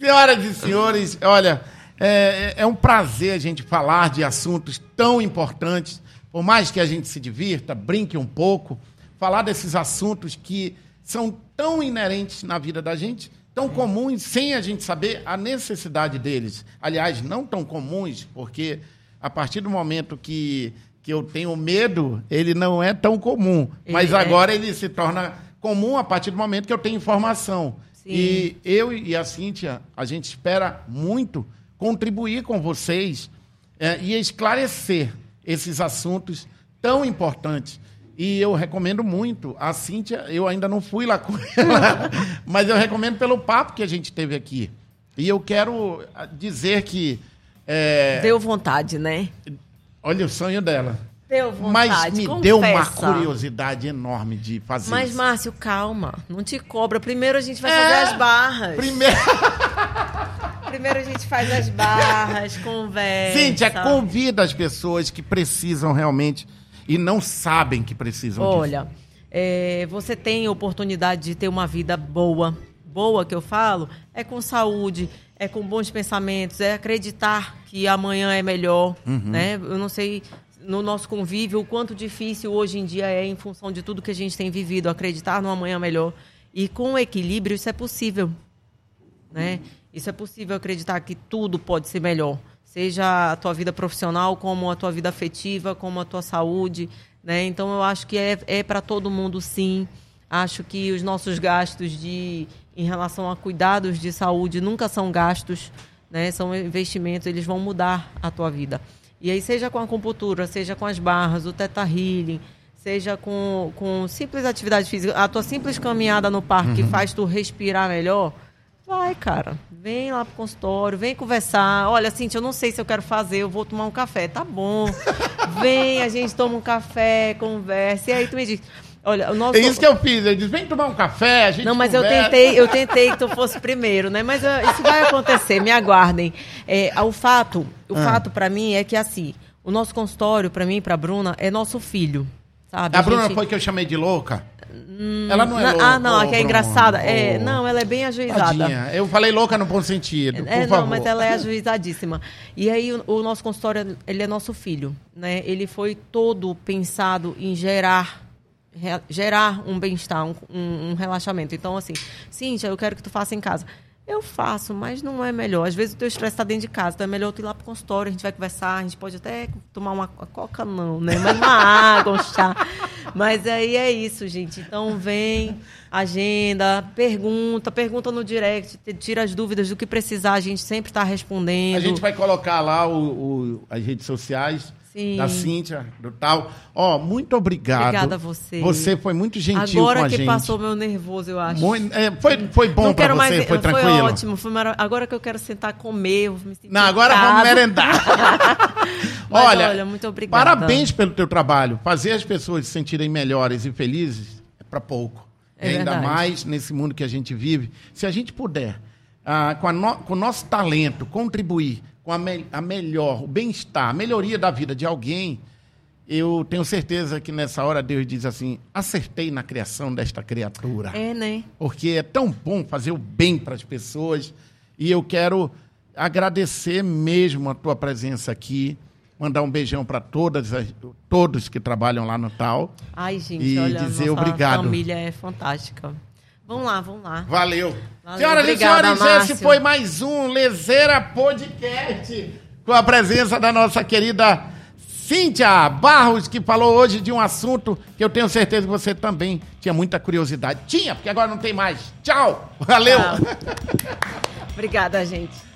[SPEAKER 1] Senhoras e senhores, olha, é, é um prazer a gente falar de assuntos tão importantes. Por mais que a gente se divirta, brinque um pouco, falar desses assuntos que são tão inerentes na vida da gente, tão comuns, sem a gente saber a necessidade deles. Aliás, não tão comuns, porque a partir do momento que, que eu tenho medo, ele não é tão comum. Mas
[SPEAKER 2] é.
[SPEAKER 1] agora ele se torna comum a partir do momento que eu tenho informação.
[SPEAKER 2] Sim.
[SPEAKER 1] E eu e a Cíntia, a gente espera muito contribuir com vocês é, e esclarecer esses assuntos tão importantes. E eu recomendo muito. A Cíntia, eu ainda não fui lá com (laughs) ela, mas eu recomendo pelo papo que a gente teve aqui. E eu quero ah, dizer que. é,
[SPEAKER 2] Deu vontade, né?
[SPEAKER 1] Olha o sonho dela.
[SPEAKER 2] Deu vontade,
[SPEAKER 1] Mas me deu uma
[SPEAKER 2] confessa.
[SPEAKER 1] curiosidade enorme de fazer
[SPEAKER 2] Mas,
[SPEAKER 1] isso.
[SPEAKER 2] Márcio, calma. Não te cobra. Primeiro a gente vai
[SPEAKER 1] É.
[SPEAKER 2] fazer as barras.
[SPEAKER 1] Primeiro, (laughs)
[SPEAKER 2] Primeiro a gente faz as barras, (laughs) conversa.
[SPEAKER 1] Cíntia, convida as pessoas que precisam realmente e não sabem que precisam disso.
[SPEAKER 2] Olha, é, você tem oportunidade de ter uma vida boa. Boa que eu falo é com saúde, é com bons pensamentos, é acreditar que amanhã é melhor,
[SPEAKER 1] Uhum.
[SPEAKER 2] né? Eu não sei no nosso convívio o quanto difícil hoje em dia é em função de tudo que a gente tem vivido, acreditar no amanhã melhor. E com equilíbrio isso é possível, né? Isso é possível acreditar que tudo pode ser melhor, seja a tua vida profissional, como a tua vida afetiva, como a tua saúde, né? Então eu acho que é, é para todo mundo sim. Acho que os nossos gastos de em relação a cuidados de saúde nunca são gastos, né? São investimentos, eles vão mudar a tua vida. E aí seja com a acupuntura, seja com as barras, o teta healing, seja com, com simples atividade física, a tua simples caminhada no parque que faz tu respirar melhor, vai, cara. Vem lá pro consultório, vem conversar. Olha, Cintia, eu não sei se eu quero fazer, eu vou tomar um café. Tá bom. (laughs) Vem, a gente toma um café, conversa. E aí tu me diz, olha, o nosso...
[SPEAKER 1] É isso que eu fiz. Eu disse, vem tomar um café, a gente
[SPEAKER 2] Não, mas eu
[SPEAKER 1] conversa.
[SPEAKER 2] tentei, eu tentei que tu fosse primeiro, né? Mas ah, isso vai acontecer, me aguardem. É, o fato, o
[SPEAKER 1] Ah.
[SPEAKER 2] fato para mim é que assim, o nosso consultório para mim e para Bruna é nosso filho, sabe?
[SPEAKER 1] A Bruna
[SPEAKER 2] gente-
[SPEAKER 1] foi que eu chamei de louca? Ela não é
[SPEAKER 2] Na-
[SPEAKER 1] louca.
[SPEAKER 2] ah, não, a que é engraçada. É, não, ela é bem ajuizada.
[SPEAKER 1] Tadinha. Eu falei louca no bom sentido,
[SPEAKER 2] É, não,
[SPEAKER 1] favor.
[SPEAKER 2] mas ela é ajuizadíssima. E aí o, o nosso consultório, ele é nosso filho, né? Ele foi todo pensado em gerar gerar um bem-estar, um, um- um relaxamento. Então, assim, Cíntia, eu quero que tu faça em casa. Eu faço, mas não é melhor. Às vezes o teu estresse está dentro de casa, então é melhor tu ir lá pro consultório, a gente vai conversar, a gente pode até tomar uma, coca, não, né? Mas uma (laughs) água, um chá. Mas aí é isso, gente. Então vem, agenda, pergunta, pergunta no direct, tira as dúvidas do que precisar, a gente sempre está respondendo.
[SPEAKER 1] A gente vai colocar lá o, o- as redes sociais
[SPEAKER 2] Sim.
[SPEAKER 1] da Cíntia, do tal. Ó, muito obrigado.
[SPEAKER 2] Obrigada a você.
[SPEAKER 1] Você foi muito gentil
[SPEAKER 2] Agora
[SPEAKER 1] com a
[SPEAKER 2] que
[SPEAKER 1] gente.
[SPEAKER 2] passou meu nervoso, eu acho.
[SPEAKER 1] Muito- é, foi, foi bom
[SPEAKER 2] quero
[SPEAKER 1] você?
[SPEAKER 2] mais,
[SPEAKER 1] foi tranquilo?
[SPEAKER 2] ótimo. Foi mara- Agora que eu quero sentar comer, vou me sentir
[SPEAKER 1] Não, agora vamos merendar. (laughs) (laughs)
[SPEAKER 2] Mas,
[SPEAKER 1] olha,
[SPEAKER 2] olha, muito obrigada.
[SPEAKER 1] Parabéns pelo teu trabalho. Fazer as pessoas se sentirem melhores e felizes é para pouco.
[SPEAKER 2] É
[SPEAKER 1] ainda
[SPEAKER 2] verdade.
[SPEAKER 1] mais nesse mundo que a gente vive. Se a gente puder, ah, com, no- com o nosso talento, contribuir com a, me- a melhor, o bem-estar, a melhoria da vida de alguém, eu tenho certeza que nessa hora Deus diz assim: acertei na criação desta criatura
[SPEAKER 2] É, né?
[SPEAKER 1] porque é tão bom fazer o bem para as pessoas. E eu quero agradecer mesmo a tua presença aqui, mandar um beijão para todas as- todos que trabalham lá no tal.
[SPEAKER 2] Ai, gente,
[SPEAKER 1] E
[SPEAKER 2] olha,
[SPEAKER 1] dizer
[SPEAKER 2] nossa
[SPEAKER 1] obrigado.
[SPEAKER 2] família é fantástica. Vamos lá, vamos lá.
[SPEAKER 1] Valeu.
[SPEAKER 2] Valeu,
[SPEAKER 1] Senhoras e senhores, esse
[SPEAKER 2] Márcio.
[SPEAKER 1] foi mais um Lezeira Podcast com a presença da nossa querida Cíntia Barros, que falou hoje de um assunto que eu tenho certeza que você também tinha muita curiosidade. Tinha, porque agora não tem mais. Tchau. Valeu.
[SPEAKER 2] Tchau. Obrigada, gente.